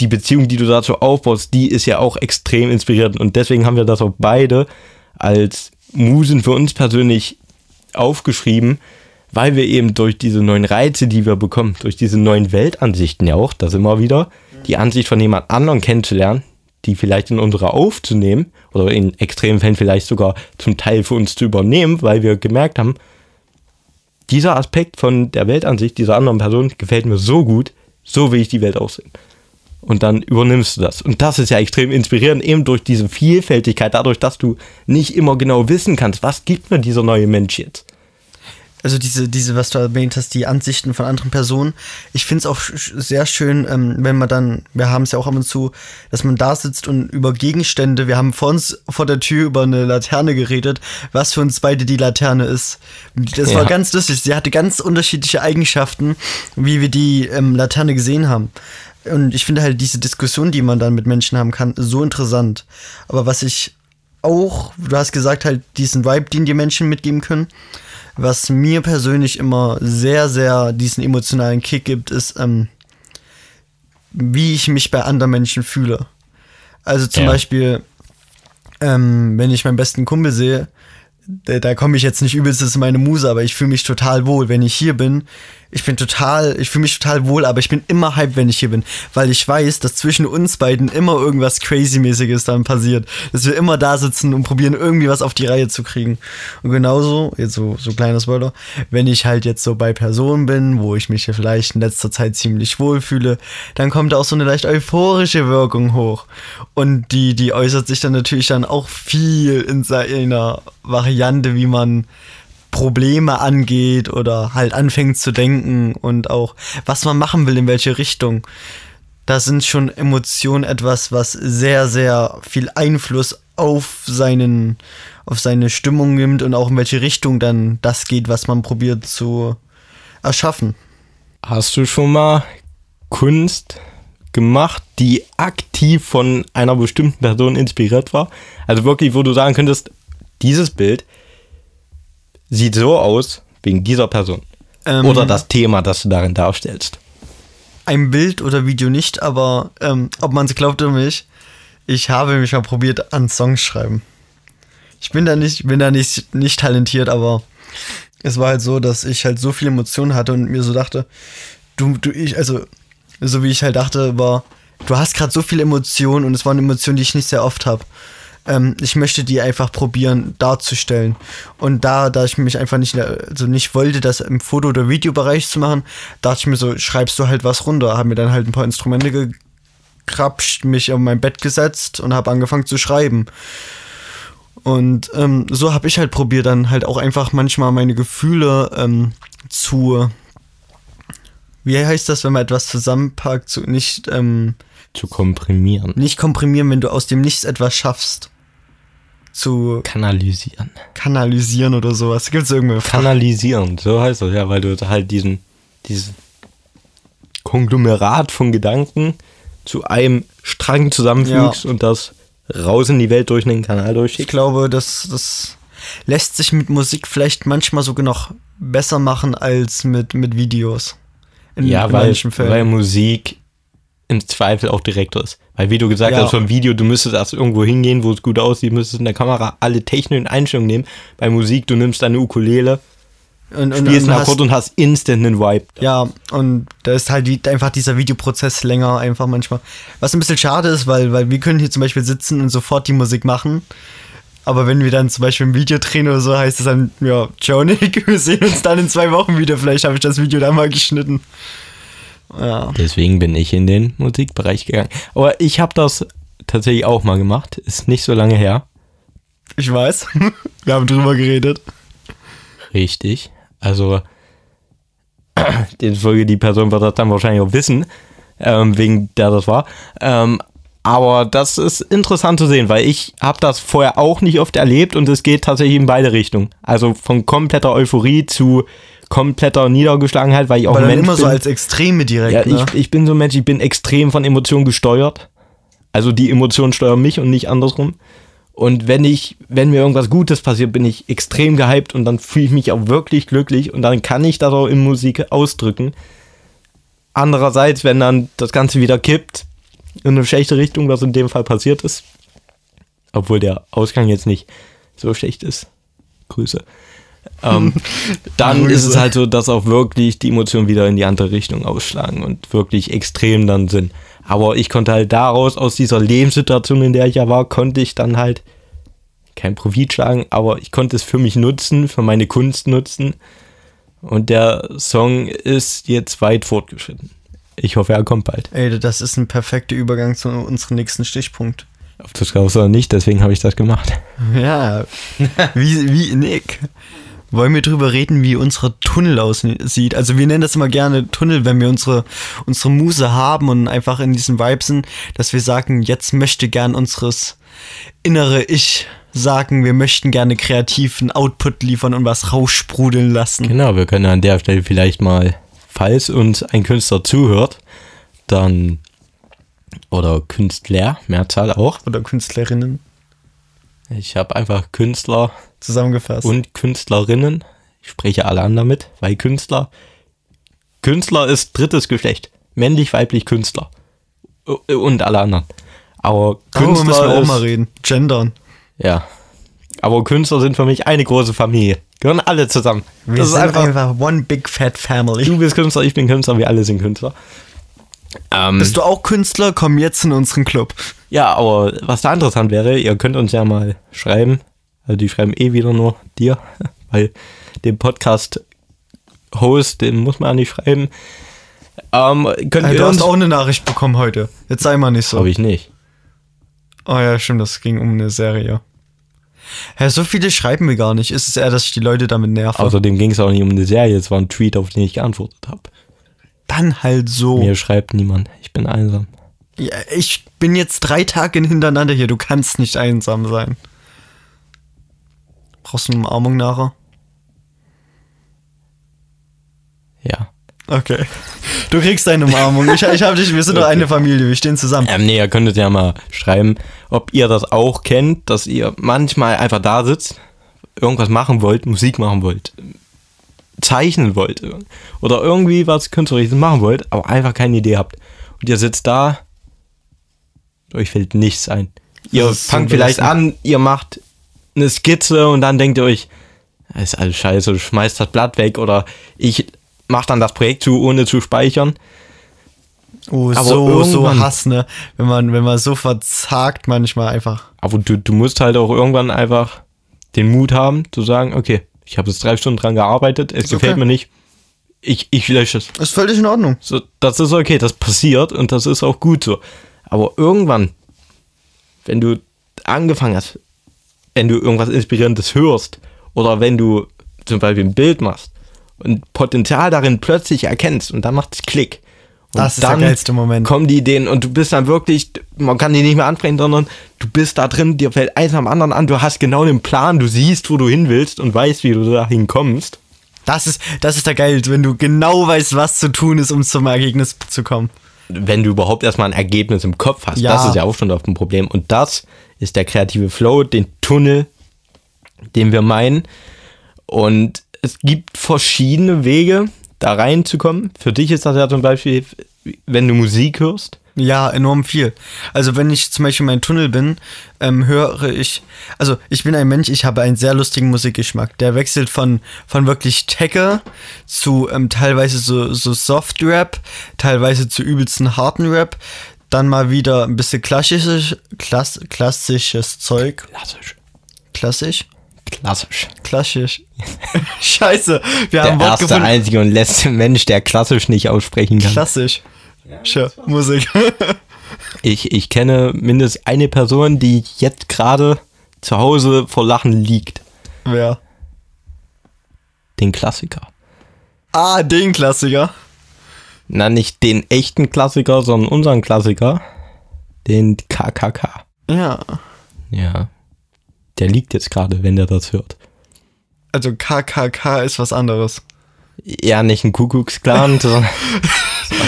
die Beziehung, die du dazu aufbaust, die ist ja auch extrem inspirierend. Und deswegen haben wir das auch beide als Musen für uns persönlich aufgeschrieben, weil wir eben durch diese neuen Reize, die wir bekommen, durch diese neuen Weltansichten ja auch, das immer wieder, die Ansicht von jemand anderem kennenzulernen, die vielleicht in unsere aufzunehmen oder in extremen Fällen vielleicht sogar zum Teil für uns zu übernehmen, weil wir gemerkt haben, dieser Aspekt von der Weltansicht dieser anderen Person gefällt mir so gut, so will ich die Welt aussehen und dann übernimmst du das. Und das ist ja extrem inspirierend, eben durch diese Vielfältigkeit, dadurch, dass du nicht immer genau wissen kannst, was gibt mir dieser neue Mensch jetzt. also diese, diese, was du erwähnt hast, die Ansichten von anderen Personen. Ich finde es auch sehr schön, ähm, wenn man dann, wir haben es ja auch ab und zu, dass man da sitzt und über Gegenstände, wir haben vor uns vor der Tür über eine Laterne geredet, was für uns beide die Laterne ist. Das ja. war ganz lustig. Sie hatte ganz unterschiedliche Eigenschaften, wie wir die ähm, Laterne gesehen haben. Und ich finde halt diese Diskussion, die man dann mit Menschen haben kann, so interessant. Aber was ich auch, du hast gesagt, halt diesen Vibe, den die Menschen mitgeben können was mir persönlich immer sehr, sehr diesen emotionalen Kick gibt, ist, ähm, wie ich mich bei anderen Menschen fühle. Also zum ja. Beispiel, ähm, wenn ich meinen besten Kumpel sehe, da, da komme ich jetzt nicht übelst, das ist meine Muse, aber ich fühle mich total wohl, wenn ich hier bin ich bin total, ich fühle mich total wohl, aber ich bin immer hype, wenn ich hier bin, weil ich weiß, dass zwischen uns beiden immer irgendwas crazy-mäßiges dann passiert, dass wir immer da sitzen und probieren irgendwie was auf die Reihe zu kriegen. Und genauso, jetzt so, so kleiner Spoiler, wenn ich halt jetzt so bei Personen bin, wo ich mich vielleicht in letzter Zeit ziemlich wohl fühle, dann kommt auch so eine leicht euphorische Wirkung hoch. Und die, die äußert sich dann natürlich dann auch viel in seiner Variante, wie man Probleme angeht oder halt anfängt zu denken und auch was man machen will, in welche Richtung. Da sind schon Emotionen etwas, was sehr, sehr viel Einfluss auf seinen, auf seine Stimmung nimmt und auch in welche Richtung dann das geht, was man probiert zu erschaffen. Hast du schon mal Kunst gemacht, die aktiv von einer bestimmten Person inspiriert war? Also wirklich, wo du sagen könntest, dieses Bild sieht so aus wegen dieser Person. Ähm, oder das Thema, das du darin darstellst. Ein Bild oder Video nicht, aber ähm, ob man es glaubt oder nicht, ich habe mich mal probiert an Songs schreiben. Ich bin da nicht, bin da nicht, nicht talentiert, aber es war halt so, dass ich halt so viele Emotionen hatte und mir so dachte, du, du, ich, also, so wie ich halt dachte, war, du hast gerade so viele Emotionen und es waren Emotionen, die ich nicht sehr oft habe ähm, ich möchte die einfach probieren darzustellen. Und da, da ich mich einfach nicht, also nicht wollte, das im Foto- oder Videobereich zu machen, dachte ich mir so, schreibst du halt was runter. Habe mir dann halt ein paar Instrumente gekrapscht, mich auf mein Bett gesetzt und habe angefangen zu schreiben. Und ähm, so habe ich halt probiert, dann halt auch einfach manchmal meine Gefühle ähm, zu. Wie heißt das, wenn man etwas zusammenpackt, zu nicht. Ähm, zu komprimieren. Nicht komprimieren, wenn du aus dem Nichts etwas schaffst zu kanalisieren. Kanalisieren oder sowas. Gibt es irgendwie? Kanalisieren, so heißt das, ja, weil du halt diesen, diesen Konglomerat von Gedanken zu einem Strang zusammenfügst ja. und das raus in die Welt durch einen Kanal durchschickst. Ich glaube, das, das lässt sich mit Musik vielleicht manchmal sogar noch besser machen als mit, mit Videos. In, ja, in weil, weil Musik im Zweifel auch direkter ist. Weil wie du gesagt ja. hast, vom Video, du müsstest erst irgendwo hingehen, wo es gut aussieht, müsstest in der Kamera alle technischen Einstellungen nehmen. Bei Musik, du nimmst deine Ukulele, und, und, spielst einen Akkord und hast instant einen Vibe. Ja, und da ist halt die, einfach dieser Videoprozess länger einfach manchmal. Was ein bisschen schade ist, weil, weil wir können hier zum Beispiel sitzen und sofort die Musik machen. Aber wenn wir dann zum Beispiel ein Video drehen oder so, heißt es dann, ja, ciao Nick, wir sehen uns dann in zwei Wochen wieder. Vielleicht habe ich das Video da mal geschnitten. Ja. Deswegen bin ich in den Musikbereich gegangen. Aber ich habe das tatsächlich auch mal gemacht. Ist nicht so lange her. Ich weiß. Wir haben drüber geredet. Richtig. Also, die Folge, die Person wird das dann wahrscheinlich auch wissen, ähm, wegen der das war. Ähm, aber das ist interessant zu sehen, weil ich habe das vorher auch nicht oft erlebt und es geht tatsächlich in beide Richtungen. Also von kompletter Euphorie zu kompletter Niedergeschlagenheit, weil ich auch Aber Mensch immer bin. so als Extreme direkt. Ja, ne? ich, ich bin so ein Mensch, ich bin extrem von Emotionen gesteuert. Also die Emotionen steuern mich und nicht andersrum. Und wenn ich, wenn mir irgendwas Gutes passiert, bin ich extrem gehypt und dann fühle ich mich auch wirklich glücklich und dann kann ich das auch in Musik ausdrücken. Andererseits, wenn dann das Ganze wieder kippt in eine schlechte Richtung, was in dem Fall passiert ist, obwohl der Ausgang jetzt nicht so schlecht ist. Grüße ähm, dann ist es halt so, dass auch wirklich die Emotionen wieder in die andere Richtung ausschlagen und wirklich extrem dann sind. Aber ich konnte halt daraus, aus dieser Lebenssituation, in der ich ja war, konnte ich dann halt kein Profit schlagen, aber ich konnte es für mich nutzen, für meine Kunst nutzen. Und der Song ist jetzt weit fortgeschritten. Ich hoffe, er kommt bald. Ey, das ist ein perfekter Übergang zu unserem nächsten Stichpunkt. Auf das glaubst du nicht, deswegen habe ich das gemacht. Ja, wie, wie Nick. Wollen wir drüber reden, wie unsere Tunnel aussieht. Also wir nennen das immer gerne Tunnel, wenn wir unsere, unsere Muse haben und einfach in diesem Vibe sind, dass wir sagen, jetzt möchte gern unseres innere Ich sagen, wir möchten gerne kreativen Output liefern und was raussprudeln lassen. Genau, wir können an der Stelle vielleicht mal, falls uns ein Künstler zuhört, dann oder Künstler, Mehrzahl auch. Oder Künstlerinnen. Ich habe einfach Künstler zusammengefasst. Und Künstlerinnen. Ich spreche alle an damit, weil Künstler. Künstler ist drittes Geschlecht. Männlich, weiblich, Künstler. Und alle anderen. Aber Künstler. Darüber müssen wir auch mal reden. Gendern. Ja. Aber Künstler sind für mich eine große Familie. Gehören alle zusammen. Wir das sind ist einfach, einfach one big fat family. Du bist Künstler, ich bin Künstler, wir alle sind Künstler. Ähm, Bist du auch Künstler? Komm jetzt in unseren Club. Ja, aber was da interessant wäre, ihr könnt uns ja mal schreiben. Also die schreiben eh wieder nur dir, weil den Podcast-Host, den muss man ja nicht schreiben. Ähm, könnt hey, du hast auch eine Nachricht bekommen heute. Jetzt sei mal nicht so. Habe ich nicht. Oh ja, stimmt, das ging um eine Serie. Hä, so viele schreiben mir gar nicht. Ist es eher, dass ich die Leute damit nerve? Außerdem ging es auch nicht um eine Serie, es war ein Tweet, auf den ich geantwortet habe dann halt so. Mir schreibt niemand. Ich bin einsam. Ja, ich bin jetzt drei Tage hintereinander hier. Du kannst nicht einsam sein. Brauchst du eine Umarmung nachher? Ja. Okay. Du kriegst deine Umarmung. Ich, ich hab dich, wir sind okay. doch eine Familie, wir stehen zusammen. Ähm, nee, ihr könntet ja mal schreiben, ob ihr das auch kennt, dass ihr manchmal einfach da sitzt, irgendwas machen wollt, Musik machen wollt, zeichnen wollt oder irgendwie was Künstlerisches machen wollt, aber einfach keine Idee habt. Und ihr sitzt da, euch fällt nichts ein. Ihr fangt vielleicht an, ihr macht eine Skizze und dann denkt ihr euch, das ist alles scheiße, schmeißt das Blatt weg oder ich mach dann das Projekt zu, ohne zu speichern. Oh, aber so, so Hass, ne? Wenn man, wenn man so verzagt manchmal einfach. Aber du, du musst halt auch irgendwann einfach den Mut haben, zu sagen, okay, ich habe jetzt drei Stunden dran gearbeitet, es ist gefällt okay. mir nicht. Ich, ich lösche es. Ist völlig in Ordnung. So, das ist okay, das passiert und das ist auch gut so. Aber irgendwann, wenn du angefangen hast, wenn du irgendwas Inspirierendes hörst oder wenn du zum Beispiel ein Bild machst und Potenzial darin plötzlich erkennst und dann macht es Klick das ist der geilste Moment. Kommen die Ideen und du bist dann wirklich, man kann die nicht mehr ansprechen, sondern du bist da drin, dir fällt eins am anderen an, du hast genau den Plan, du siehst, wo du hin willst und weißt, wie du dahin kommst. Das ist, das ist der Geil, wenn du genau weißt, was zu tun ist, um zum Ergebnis zu kommen. Wenn du überhaupt erstmal ein Ergebnis im Kopf hast, ja. das ist ja auch schon oft ein Problem. Und das ist der kreative Flow, den Tunnel, den wir meinen. Und es gibt verschiedene Wege, da reinzukommen. Für dich ist das ja zum Beispiel, wenn du Musik hörst. Ja, enorm viel. Also wenn ich zum Beispiel in meinem Tunnel bin, ähm, höre ich, also ich bin ein Mensch, ich habe einen sehr lustigen Musikgeschmack. Der wechselt von, von wirklich Tecker zu ähm, teilweise so, so Soft-Rap, teilweise zu übelsten harten Rap, dann mal wieder ein bisschen klassisches, klass, klassisches Zeug. Klassisch. Klassisch? Klassisch. Klassisch. Scheiße, wir der haben Wort erste, gefunden. einzige und letzte Mensch, der klassisch nicht aussprechen kann. Klassisch. Ja, Musik. ich, ich kenne mindestens eine Person, die jetzt gerade zu Hause vor Lachen liegt. Wer? Den Klassiker. Ah, den Klassiker. Na, nicht den echten Klassiker, sondern unseren Klassiker. Den KKK. Ja. Ja. Der liegt jetzt gerade, wenn der das hört. Also KKK ist was anderes. Ja, nicht ein Kuckucksklan, sondern.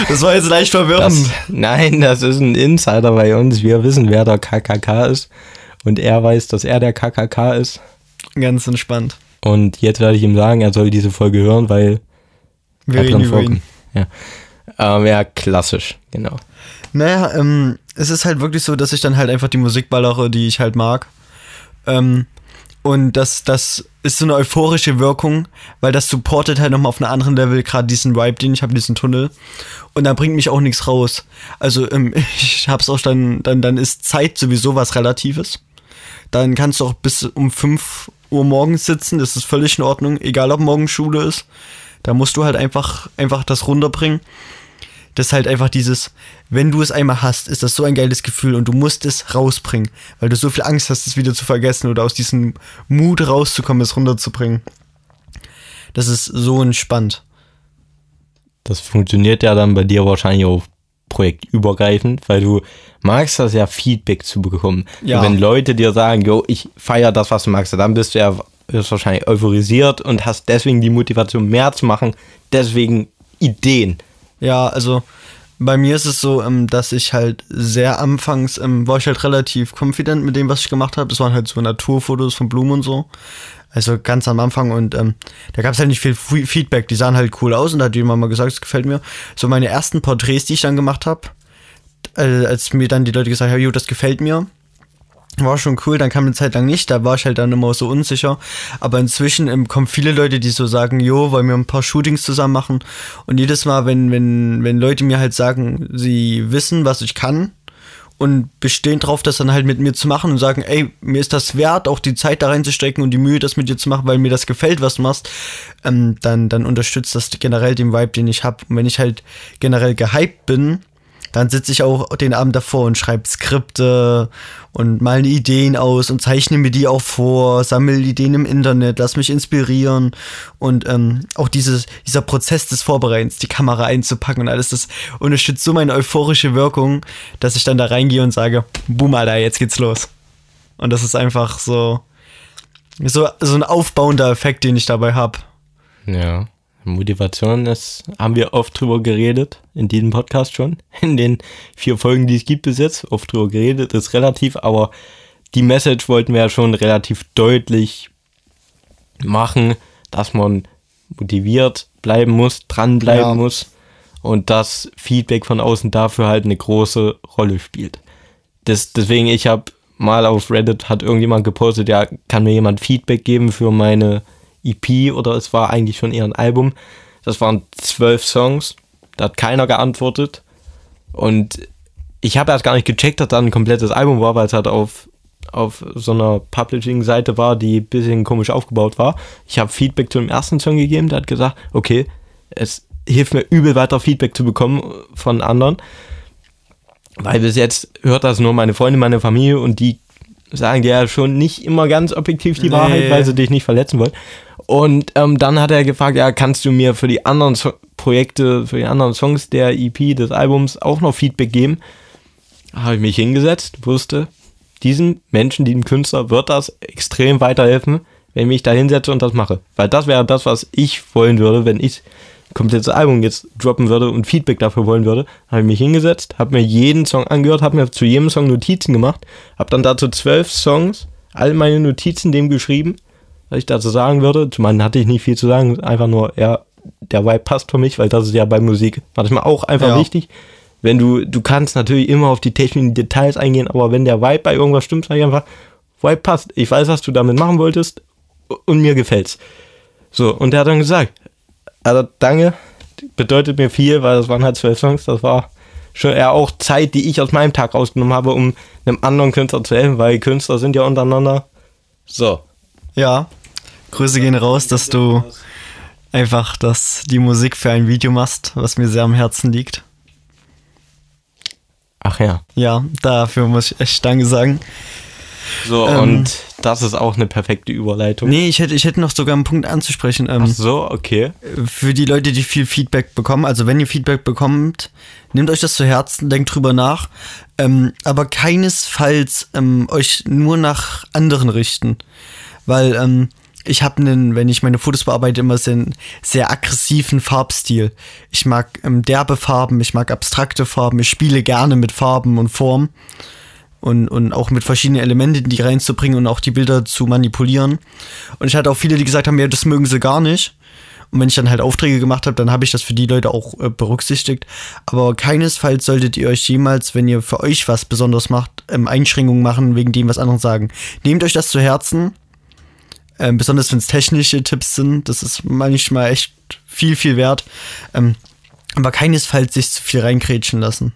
das war jetzt leicht verwirrend. Das, nein, das ist ein Insider bei uns. Wir wissen, wer der KKK ist. Und er weiß, dass er der KKK ist. Ganz entspannt. Und jetzt werde ich ihm sagen, er soll diese Folge hören, weil. Wir reden über ihn. Ja. Ähm, ja, klassisch, genau. Naja, ähm, es ist halt wirklich so, dass ich dann halt einfach die Musik ballere, die ich halt mag. Ähm, und das, das ist so eine euphorische Wirkung, weil das supportet halt nochmal auf einem anderen Level gerade diesen Vibe, den ich habe, diesen Tunnel. Und da bringt mich auch nichts raus. Also ähm, ich hab's auch dann, dann, dann ist Zeit sowieso was Relatives. Dann kannst du auch bis um 5 Uhr morgens sitzen, das ist völlig in Ordnung, egal ob morgen Schule ist. Da musst du halt einfach, einfach das runterbringen das ist halt einfach dieses, wenn du es einmal hast, ist das so ein geiles Gefühl und du musst es rausbringen, weil du so viel Angst hast, es wieder zu vergessen oder aus diesem Mut rauszukommen, es runterzubringen. Das ist so entspannt. Das funktioniert ja dann bei dir wahrscheinlich auch projektübergreifend, weil du magst das ja Feedback zu bekommen. Ja. Und wenn Leute dir sagen, jo, ich feiere das, was du magst, dann bist du ja bist wahrscheinlich euphorisiert und hast deswegen die Motivation mehr zu machen, deswegen Ideen. Ja, also bei mir ist es so, ähm, dass ich halt sehr anfangs ähm, war ich halt relativ confident mit dem, was ich gemacht habe. Das waren halt so Naturfotos von Blumen und so. Also ganz am Anfang und ähm, da gab es halt nicht viel Feedback. Die sahen halt cool aus und da hat jemand mal gesagt, es gefällt mir. So meine ersten Porträts, die ich dann gemacht habe, äh, als mir dann die Leute gesagt haben, jo, das gefällt mir, war schon cool, dann kam eine Zeit lang nicht, da war ich halt dann immer so unsicher. Aber inzwischen ähm, kommen viele Leute, die so sagen, jo, wollen wir ein paar Shootings zusammen machen. Und jedes Mal, wenn, wenn, wenn Leute mir halt sagen, sie wissen, was ich kann und bestehen drauf, das dann halt mit mir zu machen und sagen, ey, mir ist das wert, auch die Zeit da reinzustecken und die Mühe, das mit dir zu machen, weil mir das gefällt, was du machst, ähm, dann, dann unterstützt das generell den Vibe, den ich habe. Und wenn ich halt generell gehypt bin, dann sitze ich auch den Abend davor und schreibe Skripte und mal Ideen aus und zeichne mir die auch vor, sammle Ideen im Internet, lass mich inspirieren und ähm, auch dieses, dieser Prozess des Vorbereitens, die Kamera einzupacken und alles, das unterstützt so meine euphorische Wirkung, dass ich dann da reingehe und sage, boom, Alter, jetzt geht's los. Und das ist einfach so, so, so ein aufbauender Effekt, den ich dabei habe. Ja. Motivation ist, haben wir oft drüber geredet, in diesem Podcast schon, in den vier Folgen, die es gibt bis jetzt, oft drüber geredet, ist relativ, aber die Message wollten wir ja schon relativ deutlich machen, dass man motiviert bleiben muss, dranbleiben Ja. muss und dass Feedback von außen dafür halt eine große Rolle spielt. Das, deswegen, ich habe mal auf Reddit, hat irgendjemand gepostet, ja, kann mir jemand Feedback geben für meine EP oder es war eigentlich schon eher ein Album. Das waren zwölf Songs, da hat keiner geantwortet und ich habe erst gar nicht gecheckt, dass da ein komplettes Album war, weil es halt auf, auf so einer Publishing-Seite war, die ein bisschen komisch aufgebaut war. Ich habe Feedback zu dem ersten Song gegeben, der hat gesagt, okay, es hilft mir übel weiter Feedback zu bekommen von anderen, weil bis jetzt hört das nur meine Freunde, meine Familie und die sagen dir ja schon nicht immer ganz objektiv die Nee. Wahrheit, weil sie dich nicht verletzen wollen. Und ähm, dann hat er gefragt, ja, kannst du mir für die anderen so Projekte, für die anderen Songs der EP, des Albums auch noch Feedback geben? Habe ich mich hingesetzt, wusste, diesen Menschen, diesem Künstler wird das extrem weiterhelfen, wenn ich mich da hinsetze und das mache. Weil das wäre das, was ich wollen würde, wenn ich komplettes Album jetzt droppen würde und Feedback dafür wollen würde. Habe ich mich hingesetzt, habe mir jeden Song angehört, habe mir zu jedem Song Notizen gemacht, habe dann dazu zwölf Songs, all meine Notizen dem geschrieben, was ich dazu sagen würde. Zum einen hatte ich nicht viel zu sagen, einfach nur, ja, der Vibe passt für mich, weil das ist ja bei Musik manchmal auch einfach Ja. wichtig. Wenn du, du kannst natürlich immer auf die technischen Details eingehen, aber wenn der Vibe bei irgendwas stimmt, sag ich einfach, Vibe passt. Ich weiß, was du damit machen wolltest und mir gefällt's. So, und er hat dann gesagt, also danke, bedeutet mir viel, weil das waren halt zwölf Songs, das war schon eher auch Zeit, die ich aus meinem Tag rausgenommen habe, um einem anderen Künstler zu helfen, weil Künstler sind ja untereinander. So. Ja, Grüße gehen raus, dass du einfach das, die Musik für ein Video machst, was mir sehr am Herzen liegt. Ach ja. Ja, dafür muss ich echt Danke sagen. So, Ähm. und das ist auch eine perfekte Überleitung. Nee, ich hätte, ich hätte noch sogar einen Punkt anzusprechen. Ach Ähm, so, okay. für die Leute, die viel Feedback bekommen, also wenn ihr Feedback bekommt, nehmt euch das zu Herzen, denkt drüber nach, ähm, aber keinesfalls ähm, euch nur nach anderen richten, weil ähm, ich habe einen, wenn ich meine Fotos bearbeite, immer einen sehr aggressiven Farbstil. Ich mag ähm, derbe Farben, ich mag abstrakte Farben, ich spiele gerne mit Farben und Formen und, und auch mit verschiedenen Elementen, die reinzubringen und auch die Bilder zu manipulieren. Und ich hatte auch viele, die gesagt haben, ja, das mögen sie gar nicht. Und wenn ich dann halt Aufträge gemacht habe, dann habe ich das für die Leute auch äh, berücksichtigt. Aber keinesfalls solltet ihr euch jemals, wenn ihr für euch was besonders macht, ähm, Einschränkungen machen, wegen dem was andere sagen. Nehmt euch das zu Herzen. Ähm, besonders wenn es technische Tipps sind. Das ist manchmal echt viel, viel wert. Ähm, aber keinesfalls sich zu viel reinkrätschen lassen.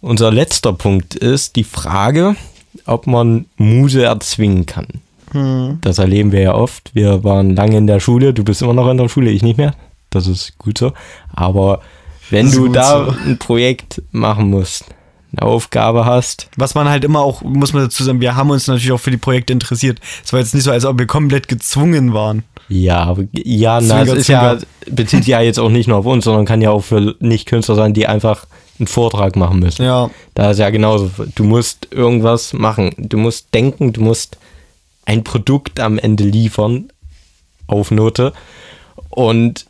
Unser letzter Punkt ist die Frage, ob man Muse erzwingen kann. Hm. Das erleben wir ja oft. Wir waren lange in der Schule, du bist immer noch in der Schule, ich nicht mehr. Das ist gut so. Aber wenn du da so. ein Projekt machen musst, eine Aufgabe hast, Was man halt immer auch, muss man dazu sagen, wir haben uns natürlich auch für die Projekte interessiert. Es war jetzt nicht so, als ob wir komplett gezwungen waren. Ja, ja, na, es Zwinker, ist ja, bezieht sich ja jetzt auch nicht nur auf uns, sondern kann ja auch für Nicht-Künstler sein, die einfach einen Vortrag machen müssen. Ja. Da ist ja genauso. Du musst irgendwas machen. Du musst denken, du musst ein Produkt am Ende liefern auf Note. Und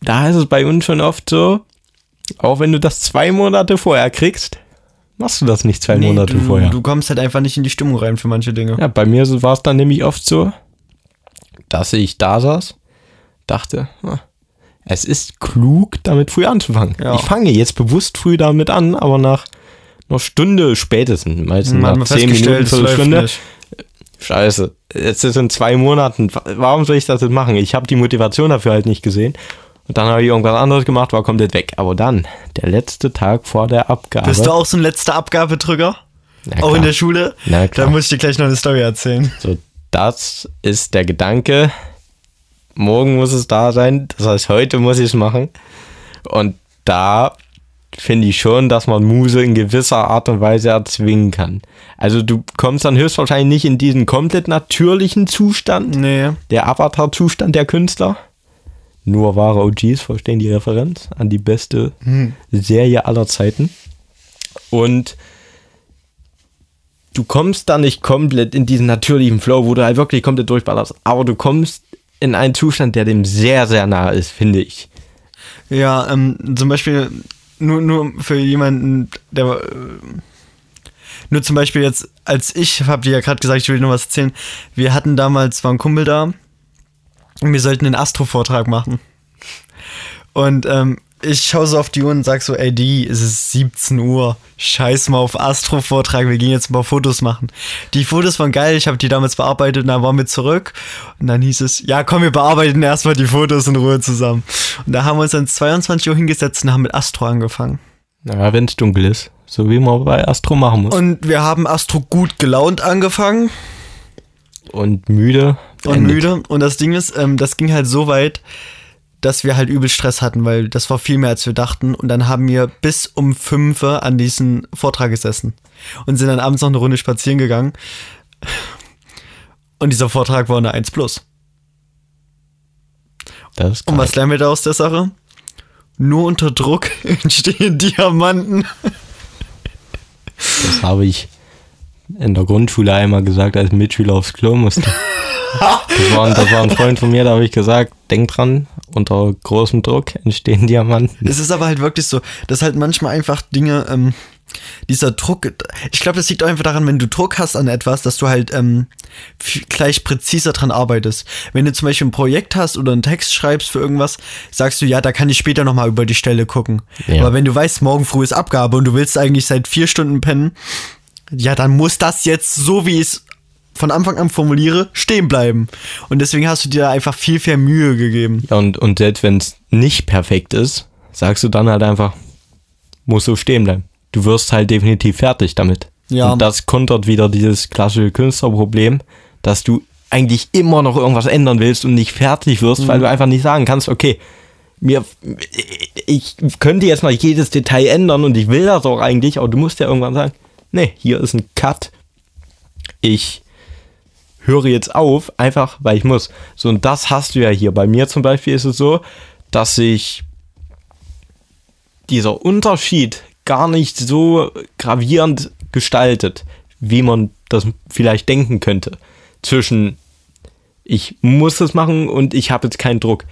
da ist es bei uns schon oft so, auch wenn du das zwei Monate vorher kriegst, machst du das nicht zwei Nee, Monate du, vorher. Du kommst halt einfach nicht in die Stimmung rein für manche Dinge. Ja, bei mir war es dann nämlich oft so, dass ich da saß, dachte, es ist klug, damit früh anzufangen. Ja. Ich fange jetzt bewusst früh damit an, aber nach einer Stunde spätestens, meistens Man hat nach zehn Minuten, Viertelstunde. Scheiße, jetzt ist in zwei Monaten. Warum soll ich das jetzt machen? Ich habe die Motivation dafür halt nicht gesehen. Und dann habe ich irgendwas anderes gemacht, war komplett weg. Aber dann, der letzte Tag vor der Abgabe. Bist du auch so ein letzter Abgabedrücker? Na Auch in der Schule? Na klar. Da muss ich dir gleich noch eine Story erzählen. So, das ist der Gedanke. Morgen muss es da sein. Das heißt, heute muss ich es machen. Und da finde ich schon, dass man Muse in gewisser Art und Weise erzwingen kann. Also du kommst dann höchstwahrscheinlich nicht in diesen komplett natürlichen Zustand, Nee. der Avatar-Zustand der Künstler. Nur wahre OGs verstehen die Referenz an die beste Serie aller Zeiten. Und du kommst da nicht komplett in diesen natürlichen Flow, wo du halt wirklich komplett durchballerst. Aber du kommst in einen Zustand, der dem sehr, sehr nahe ist, finde ich. Ja, ähm, zum Beispiel nur, nur für jemanden, der äh, nur zum Beispiel jetzt, als ich, hab dir ja gerade gesagt, ich will noch was erzählen, wir hatten damals, war ein Kumpel da und wir sollten einen Astro-Vortrag machen. Und ähm, ich schaue so auf die Uhr und sag so, ey, die, es ist 17 Uhr. Scheiß mal auf Astro-Vortrag, wir gehen jetzt paar Fotos machen. Die Fotos waren geil, ich habe die damals bearbeitet und dann waren wir zurück. Und dann hieß es, ja komm, wir bearbeiten erstmal die Fotos in Ruhe zusammen. Und da haben wir uns dann 22 Uhr hingesetzt und haben mit Astro angefangen. Ja, wenn es dunkel ist. So wie man bei Astro machen muss. Und, Und wir haben Astro gut gelaunt angefangen müde. Und müde. Und das Ding ist, ähm, das ging halt so weit, dass wir halt übel Stress hatten, weil das war viel mehr als wir dachten. Und dann haben wir bis um 5 Uhr an diesem Vortrag gesessen und sind dann abends noch eine Runde spazieren gegangen. Und dieser Vortrag war eine 1 plus. Und was lernen wir da aus der Sache? Nur unter Druck entstehen Diamanten. Das habe ich in der Grundschule einmal gesagt, als Mitschüler aufs Klo musste. Das war, ein- das war ein Freund von mir, da habe ich gesagt, denk dran, unter großem Druck entstehen Diamanten. Es ist aber halt wirklich so, dass halt manchmal einfach Dinge, ähm, dieser Druck, ich glaube, das liegt auch einfach daran, wenn du Druck hast an etwas, dass du halt ähm, gleich präziser dran arbeitest. Wenn du zum Beispiel ein Projekt hast oder einen Text schreibst für irgendwas, sagst du, ja, da kann ich später nochmal über die Stelle gucken. Ja. Aber wenn du weißt, morgen früh ist Abgabe und du willst eigentlich seit vier Stunden pennen, ja, dann muss das jetzt, so wie es von Anfang an formuliere, stehen bleiben. Und deswegen hast du dir einfach viel, viel Mühe gegeben. Ja, und, und selbst wenn es nicht perfekt ist, sagst du dann halt einfach, muss so stehen bleiben. Du wirst halt definitiv fertig damit. Ja. Und das kontert wieder dieses klassische Künstlerproblem, dass du eigentlich immer noch irgendwas ändern willst und nicht fertig wirst, Mhm. weil du einfach nicht sagen kannst, okay, mir, ich könnte jetzt noch jedes Detail ändern und ich will das auch eigentlich, aber du musst ja irgendwann sagen, nee, hier ist ein Cut. Ich höre jetzt auf, einfach weil ich muss. So, und das hast du ja hier. Bei mir zum Beispiel ist es so, dass sich dieser Unterschied gar nicht so gravierend gestaltet, wie man das vielleicht denken könnte. Zwischen ich muss es machen und ich habe jetzt keinen Druck.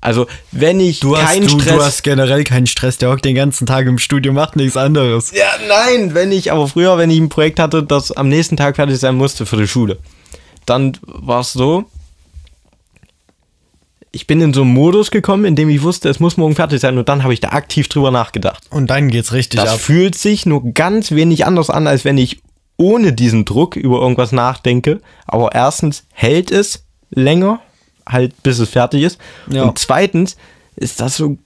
Also, wenn ich Du hast, keinen du, Stress. du hast generell keinen Stress, der hockt den ganzen Tag im Studio, macht nichts anderes. Ja, nein, wenn ich, aber früher, wenn ich ein Projekt hatte, das am nächsten Tag fertig sein musste für die Schule, dann war es so, ich bin in so einen Modus gekommen, in dem ich wusste, es muss morgen fertig sein und dann habe ich da aktiv drüber nachgedacht. Und dann geht's richtig Das ab. fühlt sich nur ganz wenig anders an, als wenn ich ohne diesen Druck über irgendwas nachdenke. Aber erstens hält es länger, halt bis es fertig ist. Ja. Und zweitens ist das so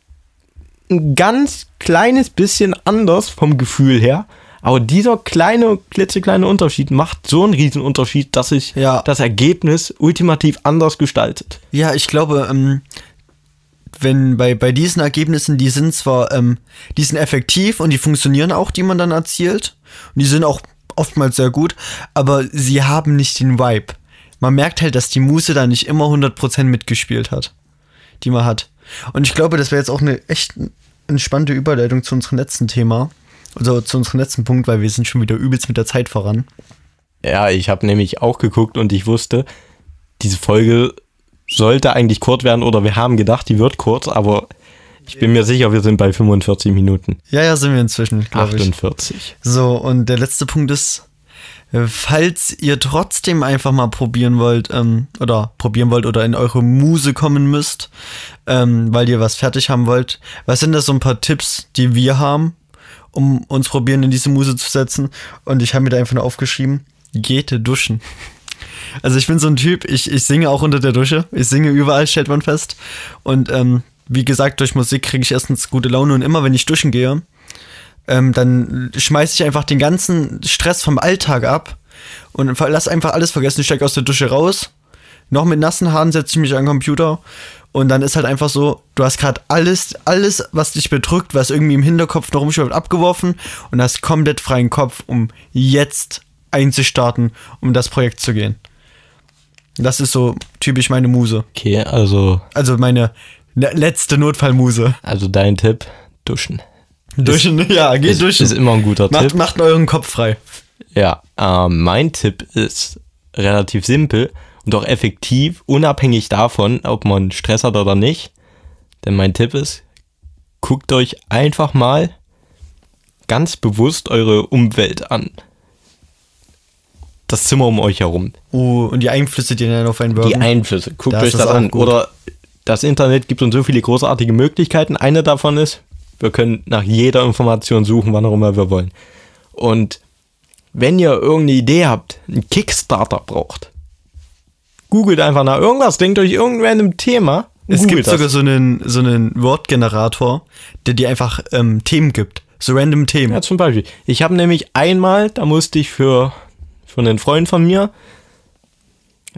ein ganz kleines bisschen anders vom Gefühl her. Aber dieser kleine, klitzekleine Unterschied macht so einen riesen Unterschied, dass sich Ja. das Ergebnis ultimativ anders gestaltet. Ja, ich glaube, ähm, wenn bei, bei diesen Ergebnissen, die sind zwar, ähm, die sind effektiv und die funktionieren auch, die man dann erzielt. Und die sind auch oftmals sehr gut, aber sie haben nicht den Vibe. man merkt halt, dass die Muse da nicht immer 100% mitgespielt hat, die man hat. Und ich glaube, das wäre jetzt auch eine echt entspannte Überleitung zu unserem letzten Thema. Also zu unserem letzten Punkt, weil wir sind schon wieder übelst mit der Zeit voran. Ja, ich habe nämlich auch geguckt und ich wusste, diese Folge sollte eigentlich kurz werden oder wir haben gedacht, die wird kurz, aber ich bin mir sicher, wir sind bei 45 Minuten. Ja, ja, sind wir inzwischen, glaube ich. 48. So, und der letzte Punkt ist, äh, falls ihr trotzdem einfach mal probieren wollt, ähm, oder probieren wollt oder in eure Muse kommen müsst, ähm, weil ihr was fertig haben wollt, was sind das so ein paar Tipps, die wir haben, um uns probieren in diese Muse zu setzen? Und ich habe mir da einfach nur aufgeschrieben, geht duschen. Also ich bin so ein Typ, ich, ich singe auch unter der Dusche. Ich singe überall, stellt man fest. Und ähm, wie gesagt, durch Musik kriege ich erstens gute Laune und immer wenn ich duschen gehe, ähm, dann schmeiße ich einfach den ganzen Stress vom Alltag ab und lass einfach alles vergessen. Ich steige aus der Dusche raus, noch mit nassen Haaren setze ich mich an den Computer und dann ist halt einfach so, du hast gerade alles, alles, was dich bedrückt, was irgendwie im Hinterkopf noch rumschwirrt, abgeworfen und hast komplett freien Kopf, um jetzt einzustarten, um das Projekt zu gehen. Das ist so typisch meine Muse. Okay, also. Also meine Le letzte Notfallmuse. Also dein Tipp, duschen. Duschen, ist, ja, geht ist, duschen. Ist immer ein guter macht, Tipp. Macht euren Kopf frei. Ja, äh, mein Tipp ist relativ simpel und auch effektiv, unabhängig davon, ob man Stress hat oder nicht. Denn mein Tipp ist, guckt euch einfach mal ganz bewusst eure Umwelt an. Das Zimmer um euch herum. Oh, und die Einflüsse, die dann auf einen wirken. Die Einflüsse. Guckt das euch das an. Gut. Oder das Internet gibt uns so viele großartige Möglichkeiten. Eine davon ist, wir können nach jeder Information suchen, wann auch immer wir wollen. Und wenn ihr irgendeine Idee habt, einen Kickstarter braucht, googelt einfach nach irgendwas, denkt euch irgendwann im Thema. Es gibt das. sogar so einen, so einen Wortgenerator, der dir einfach ähm, Themen gibt. So random Themen. Ja, zum Beispiel. Ich habe nämlich einmal, da musste ich für, für einen Freund von mir,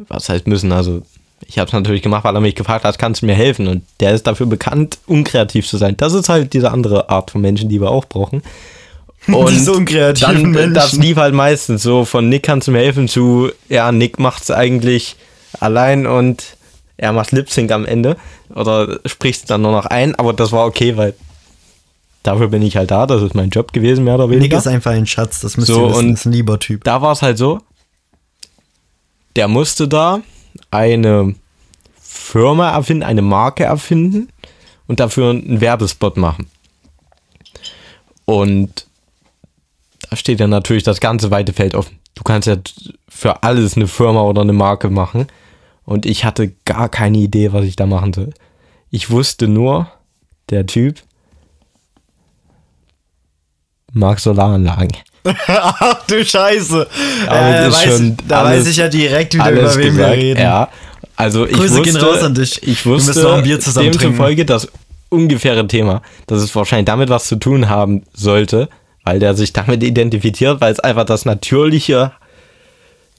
was heißt müssen, also ich habe es natürlich gemacht, weil er mich gefragt hat, kannst du mir helfen? Und der ist dafür bekannt, unkreativ zu sein. Das ist halt diese andere Art von Menschen, die wir auch brauchen. Und Diese unkreativen dann, Menschen. Das lief halt meistens so von Nick kannst du mir helfen zu, ja, Nick macht's eigentlich allein und er macht Lip Sync am Ende oder spricht dann nur noch ein, aber das war okay, weil dafür bin ich halt da, das ist mein Job gewesen, mehr oder weniger. Nick ist einfach ein Schatz, das müsst so, ihr wissen, und ist ein lieber Typ. Da war es halt so, der musste da eine Firma erfinden, eine Marke erfinden und dafür einen Werbespot machen. Und da steht dann natürlich das ganze weite Feld offen. Du kannst ja für alles eine Firma oder eine Marke machen. Und ich hatte gar keine Idee, was ich da machen soll. Ich wusste nur, der Typ mag Solaranlagen. Ach du Scheiße. Äh, weiß, da alles, weiß ich ja direkt wieder, über wen gesagt. wir reden. Ja, also ich Grüße wusste, gehen raus an dich. Ich wusste, wir ein Bier zusammen demzufolge das ungefähre Thema, dass es wahrscheinlich damit was zu tun haben sollte, weil der sich damit identifiziert, weil es einfach das natürliche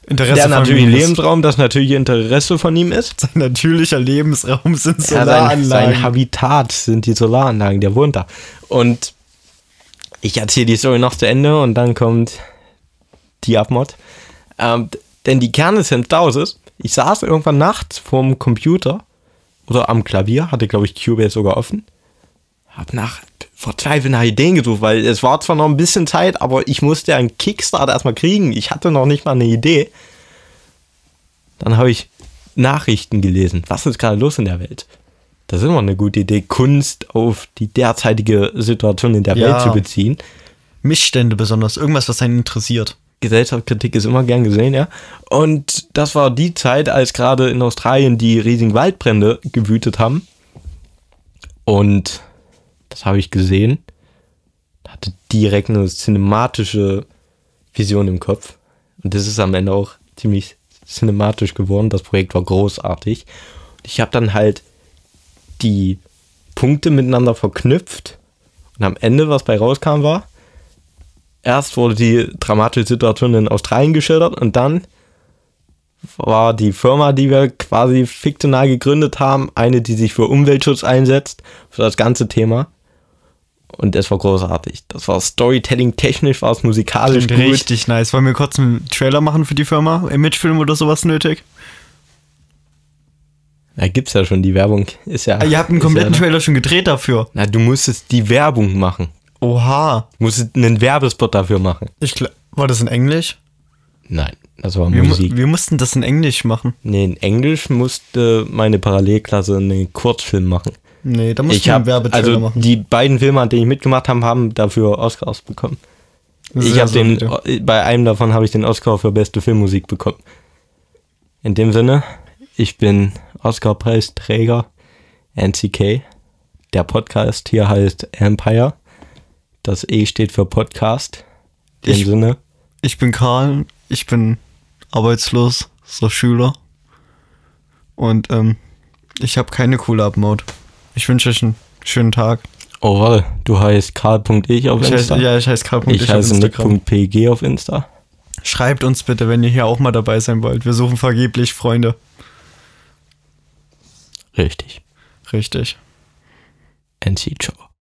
Interesse der natürliche Lebensraum, das natürliche Interesse von ihm ist. Sein natürlicher Lebensraum sind Solaranlagen. Ja, sein, sein Habitat sind die Solaranlagen, der wohnt da. Und ich erzähle die Story noch zu Ende und dann kommt die Abmod. Ähm, denn die Kernessenz daraus ist, ich saß irgendwann nachts vorm Computer oder am Klavier, hatte glaube ich Cubase sogar offen, hab nach verzweifelt nach Ideen gesucht, weil es war zwar noch ein bisschen Zeit, aber ich musste einen Kickstarter erstmal kriegen. Ich hatte noch nicht mal eine Idee. Dann habe ich Nachrichten gelesen. Was ist gerade los in der Welt? Das ist immer eine gute Idee, Kunst auf die derzeitige Situation in der ja. Welt zu beziehen. Missstände besonders, irgendwas, was einen interessiert. Gesellschaftskritik ist immer gern gesehen, ja. Und das war die Zeit, als gerade in Australien die riesigen Waldbrände gewütet haben. Und das habe ich gesehen. Hatte direkt eine cinematische Vision im Kopf. Und das ist am Ende auch ziemlich cinematisch geworden. Das Projekt war großartig. Ich habe dann halt die Punkte miteinander verknüpft. Und am Ende, was bei rauskam, war, erst wurde die dramatische Situation in Australien geschildert und dann war die Firma, die wir quasi fiktional gegründet haben, eine, die sich für Umweltschutz einsetzt, für das ganze Thema. Und es war großartig. Das war Storytelling technisch, war es musikalisch Klingt gut. richtig nice. Wollen wir kurz einen Trailer machen für die Firma? Imagefilm oder sowas nötig? Da gibt's ja schon die Werbung. Ist ja. Ah, ihr habt einen kompletten ja, Trailer schon gedreht dafür. Na, du musstest die Werbung machen. Oha. Du musstest einen Werbespot dafür machen. Ich war das in Englisch? Nein, das war Wir, mu Musik. wir mussten das in Englisch machen. Nee, in Englisch musste meine Parallelklasse einen Kurzfilm machen. Nee, da mussten Ich wir einen Werbetrailer also machen. die beiden Filme, an denen ich mitgemacht habe, haben dafür Oscars bekommen. ich habe den bei einem davon habe ich den Oscar für beste Filmmusik bekommen. In dem Sinne, ich bin Oscar-Preisträger NCK. Der Podcast hier heißt Empire. Das E steht für Podcast. In dem Ich- Sinne, Ich bin Karl, ich bin arbeitslos, so Schüler. Und ähm, ich habe keine coole Up-Mode. Ich wünsche euch einen schönen Tag. oh warte, du heißt karl.ich auf Ich Insta. heiße, ja, ich heiße Karl. ich heiße nick.pg auf Insta. Schreibt uns bitte, wenn ihr hier auch mal dabei sein wollt. Wir suchen vergeblich Freunde. Richtig. Richtig. NC Ciao.